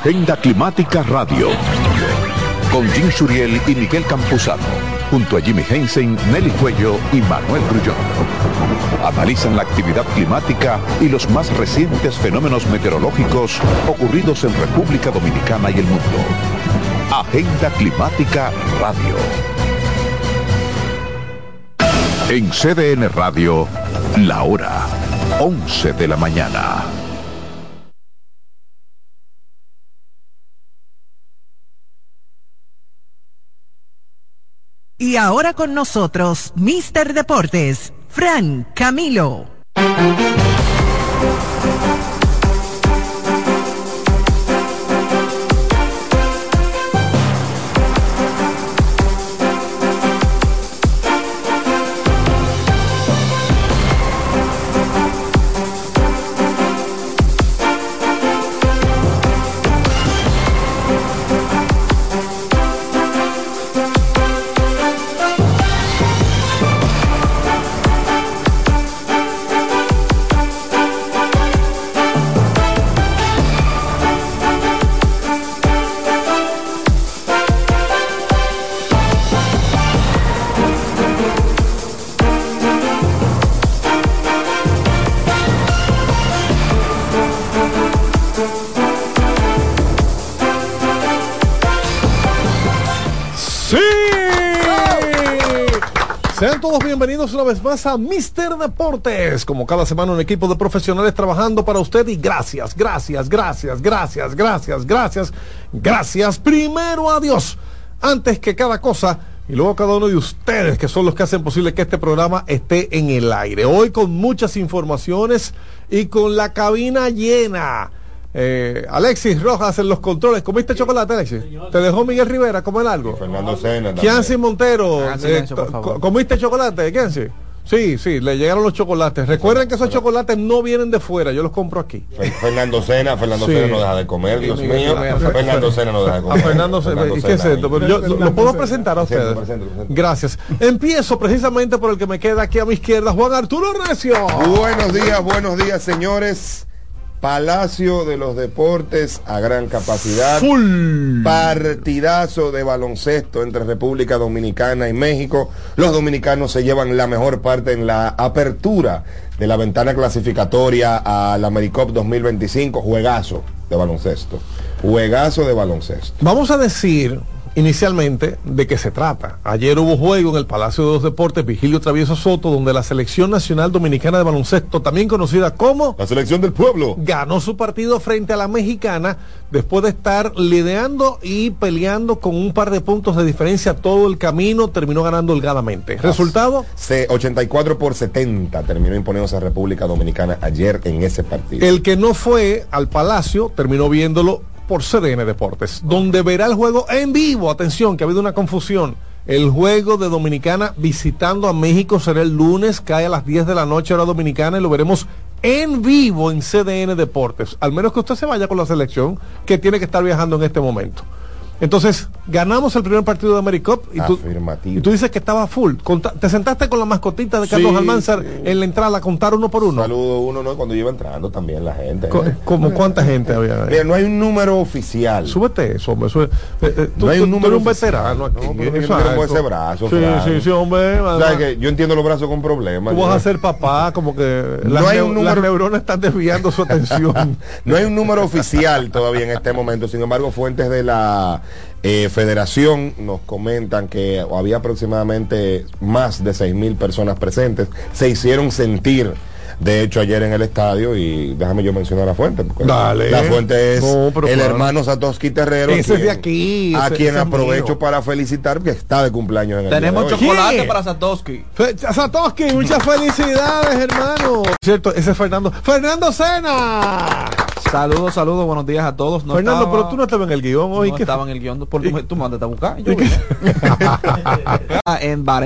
Speaker 1: Agenda Climática Radio. Con Jim Suriel y Miguel Campuzano. Junto a Jimmy Hensen, Nelly Cuello y Manuel Grullón. Analizan la actividad climática y los más recientes fenómenos meteorológicos ocurridos en República Dominicana y el mundo. Agenda Climática Radio. En CDN Radio, la hora 11 de la mañana.
Speaker 13: Y ahora con nosotros, Mister Deportes, Fran Camilo.
Speaker 14: Una vez más a Mister Deportes. Como cada semana un equipo de profesionales trabajando para usted y gracias, gracias, gracias, gracias, gracias, gracias, gracias. Primero a Dios, antes que cada cosa y luego a cada uno de ustedes que son los que hacen posible que este programa esté en el aire. Hoy con muchas informaciones y con la cabina llena. Eh, Alexis Rojas en los controles. ¿Comiste chocolate, Alexis? ¿Te dejó Miguel Rivera comer algo?
Speaker 15: Fernando Sena.
Speaker 14: Kianci Montero,
Speaker 15: Hagan
Speaker 14: eh,
Speaker 15: silencio.
Speaker 14: ¿comiste chocolate, Kianci? Sí, sí, le llegaron los chocolates. Recuerden que esos chocolates no vienen de fuera, yo los compro aquí.
Speaker 15: Fer- Fernando Sena, Fernando
Speaker 14: Sí.
Speaker 15: Sena no deja de comer, Dios mío. Fernando Sena no deja de
Speaker 14: A
Speaker 15: comer.
Speaker 14: Fernando Sena. ¿Y qué es esto? Pero yo lo, lo puedo presentar a ustedes. Gracias. Empiezo precisamente por el que me queda aquí a mi izquierda, Juan Arturo Recio.
Speaker 15: Buenos días, buenos días, señores. Palacio de los Deportes a gran capacidad. Partidazo de baloncesto entre República Dominicana y México. Los dominicanos se llevan la mejor parte en la apertura de la ventana clasificatoria a la Americop 2025. Juegazo de baloncesto. Juegazo de baloncesto.
Speaker 14: Vamos a decir, inicialmente de qué se trata. Ayer hubo juego en el Palacio de los Deportes Vigilio Travieso Soto, donde la Selección Nacional Dominicana de Baloncesto, también conocida como
Speaker 15: la Selección del Pueblo,
Speaker 14: ganó su partido frente a la mexicana después de estar lideando y peleando con un par de puntos de diferencia todo el camino, terminó ganando holgadamente. ¿Resultado?
Speaker 15: Se 84 por 70 terminó imponiéndose a República Dominicana ayer en ese partido.
Speaker 14: El que no fue al Palacio terminó viéndolo por CDN Deportes, donde verá el juego en vivo. Atención, que ha habido una confusión. El juego de Dominicana visitando a México será el lunes, cae a las 10 de la noche hora dominicana y lo veremos en vivo en CDN Deportes. Al menos que usted se vaya con la selección que tiene que estar viajando en este momento. Entonces, ganamos el primer partido de Americop y tú, y tú dices que estaba full. Conta- te sentaste con la mascotita de Carlos
Speaker 15: Sí,
Speaker 14: Almanzar en la entrada a contar uno por uno.
Speaker 15: Saludo uno, ¿no? Cuando iba entrando también la gente.
Speaker 14: Co-
Speaker 15: ¿eh?
Speaker 14: ¿Cómo cuánta gente había?
Speaker 15: Mira, no hay un número oficial.
Speaker 14: Súbete eso, hombre. eh, eh, tú,
Speaker 15: No hay
Speaker 14: tú-
Speaker 15: un
Speaker 14: tú
Speaker 15: número
Speaker 14: eres un veterano aquí.
Speaker 15: No, pero yo
Speaker 14: eso
Speaker 15: ese brazo,
Speaker 14: Sí, sí, sí, hombre.
Speaker 15: ¿Sabes
Speaker 14: además,
Speaker 15: que Yo entiendo los brazos con problemas.
Speaker 14: Tú vas a ser papá, como que
Speaker 15: No
Speaker 14: las,
Speaker 15: hay un número-
Speaker 14: las neuronas están desviando su atención.
Speaker 15: No hay un número oficial todavía en este momento, sin embargo, fuentes de la eh, federación nos comentan que había aproximadamente más de 6 mil personas presentes. Se hicieron sentir, de hecho, ayer en el estadio, y déjame yo mencionar la fuente. porque
Speaker 14: Dale.
Speaker 15: La fuente es
Speaker 14: No,
Speaker 15: el
Speaker 14: claro.
Speaker 15: hermano Satoshi Terrero.
Speaker 14: Ese es de
Speaker 15: quien-
Speaker 14: aquí,
Speaker 15: A
Speaker 14: ese-
Speaker 15: quien aprovecho
Speaker 14: mío.
Speaker 15: para felicitar que está de cumpleaños en el
Speaker 16: Tenemos
Speaker 15: día de hoy.
Speaker 16: chocolate
Speaker 14: ¿Qué?
Speaker 16: para Satoshi.
Speaker 14: Fe- Satoshi, muchas felicidades, hermano. Cierto, ese es Fernando. Fernando Sena.
Speaker 16: Saludos, saludos, buenos días a todos. No
Speaker 14: Fernando,
Speaker 16: estaba-
Speaker 14: pero tú no estabas en el guion hoy.
Speaker 16: no
Speaker 14: ¿qué
Speaker 16: estaba en el guion. Por, tú, mandaste a buscar. Yo vine. en Bahrein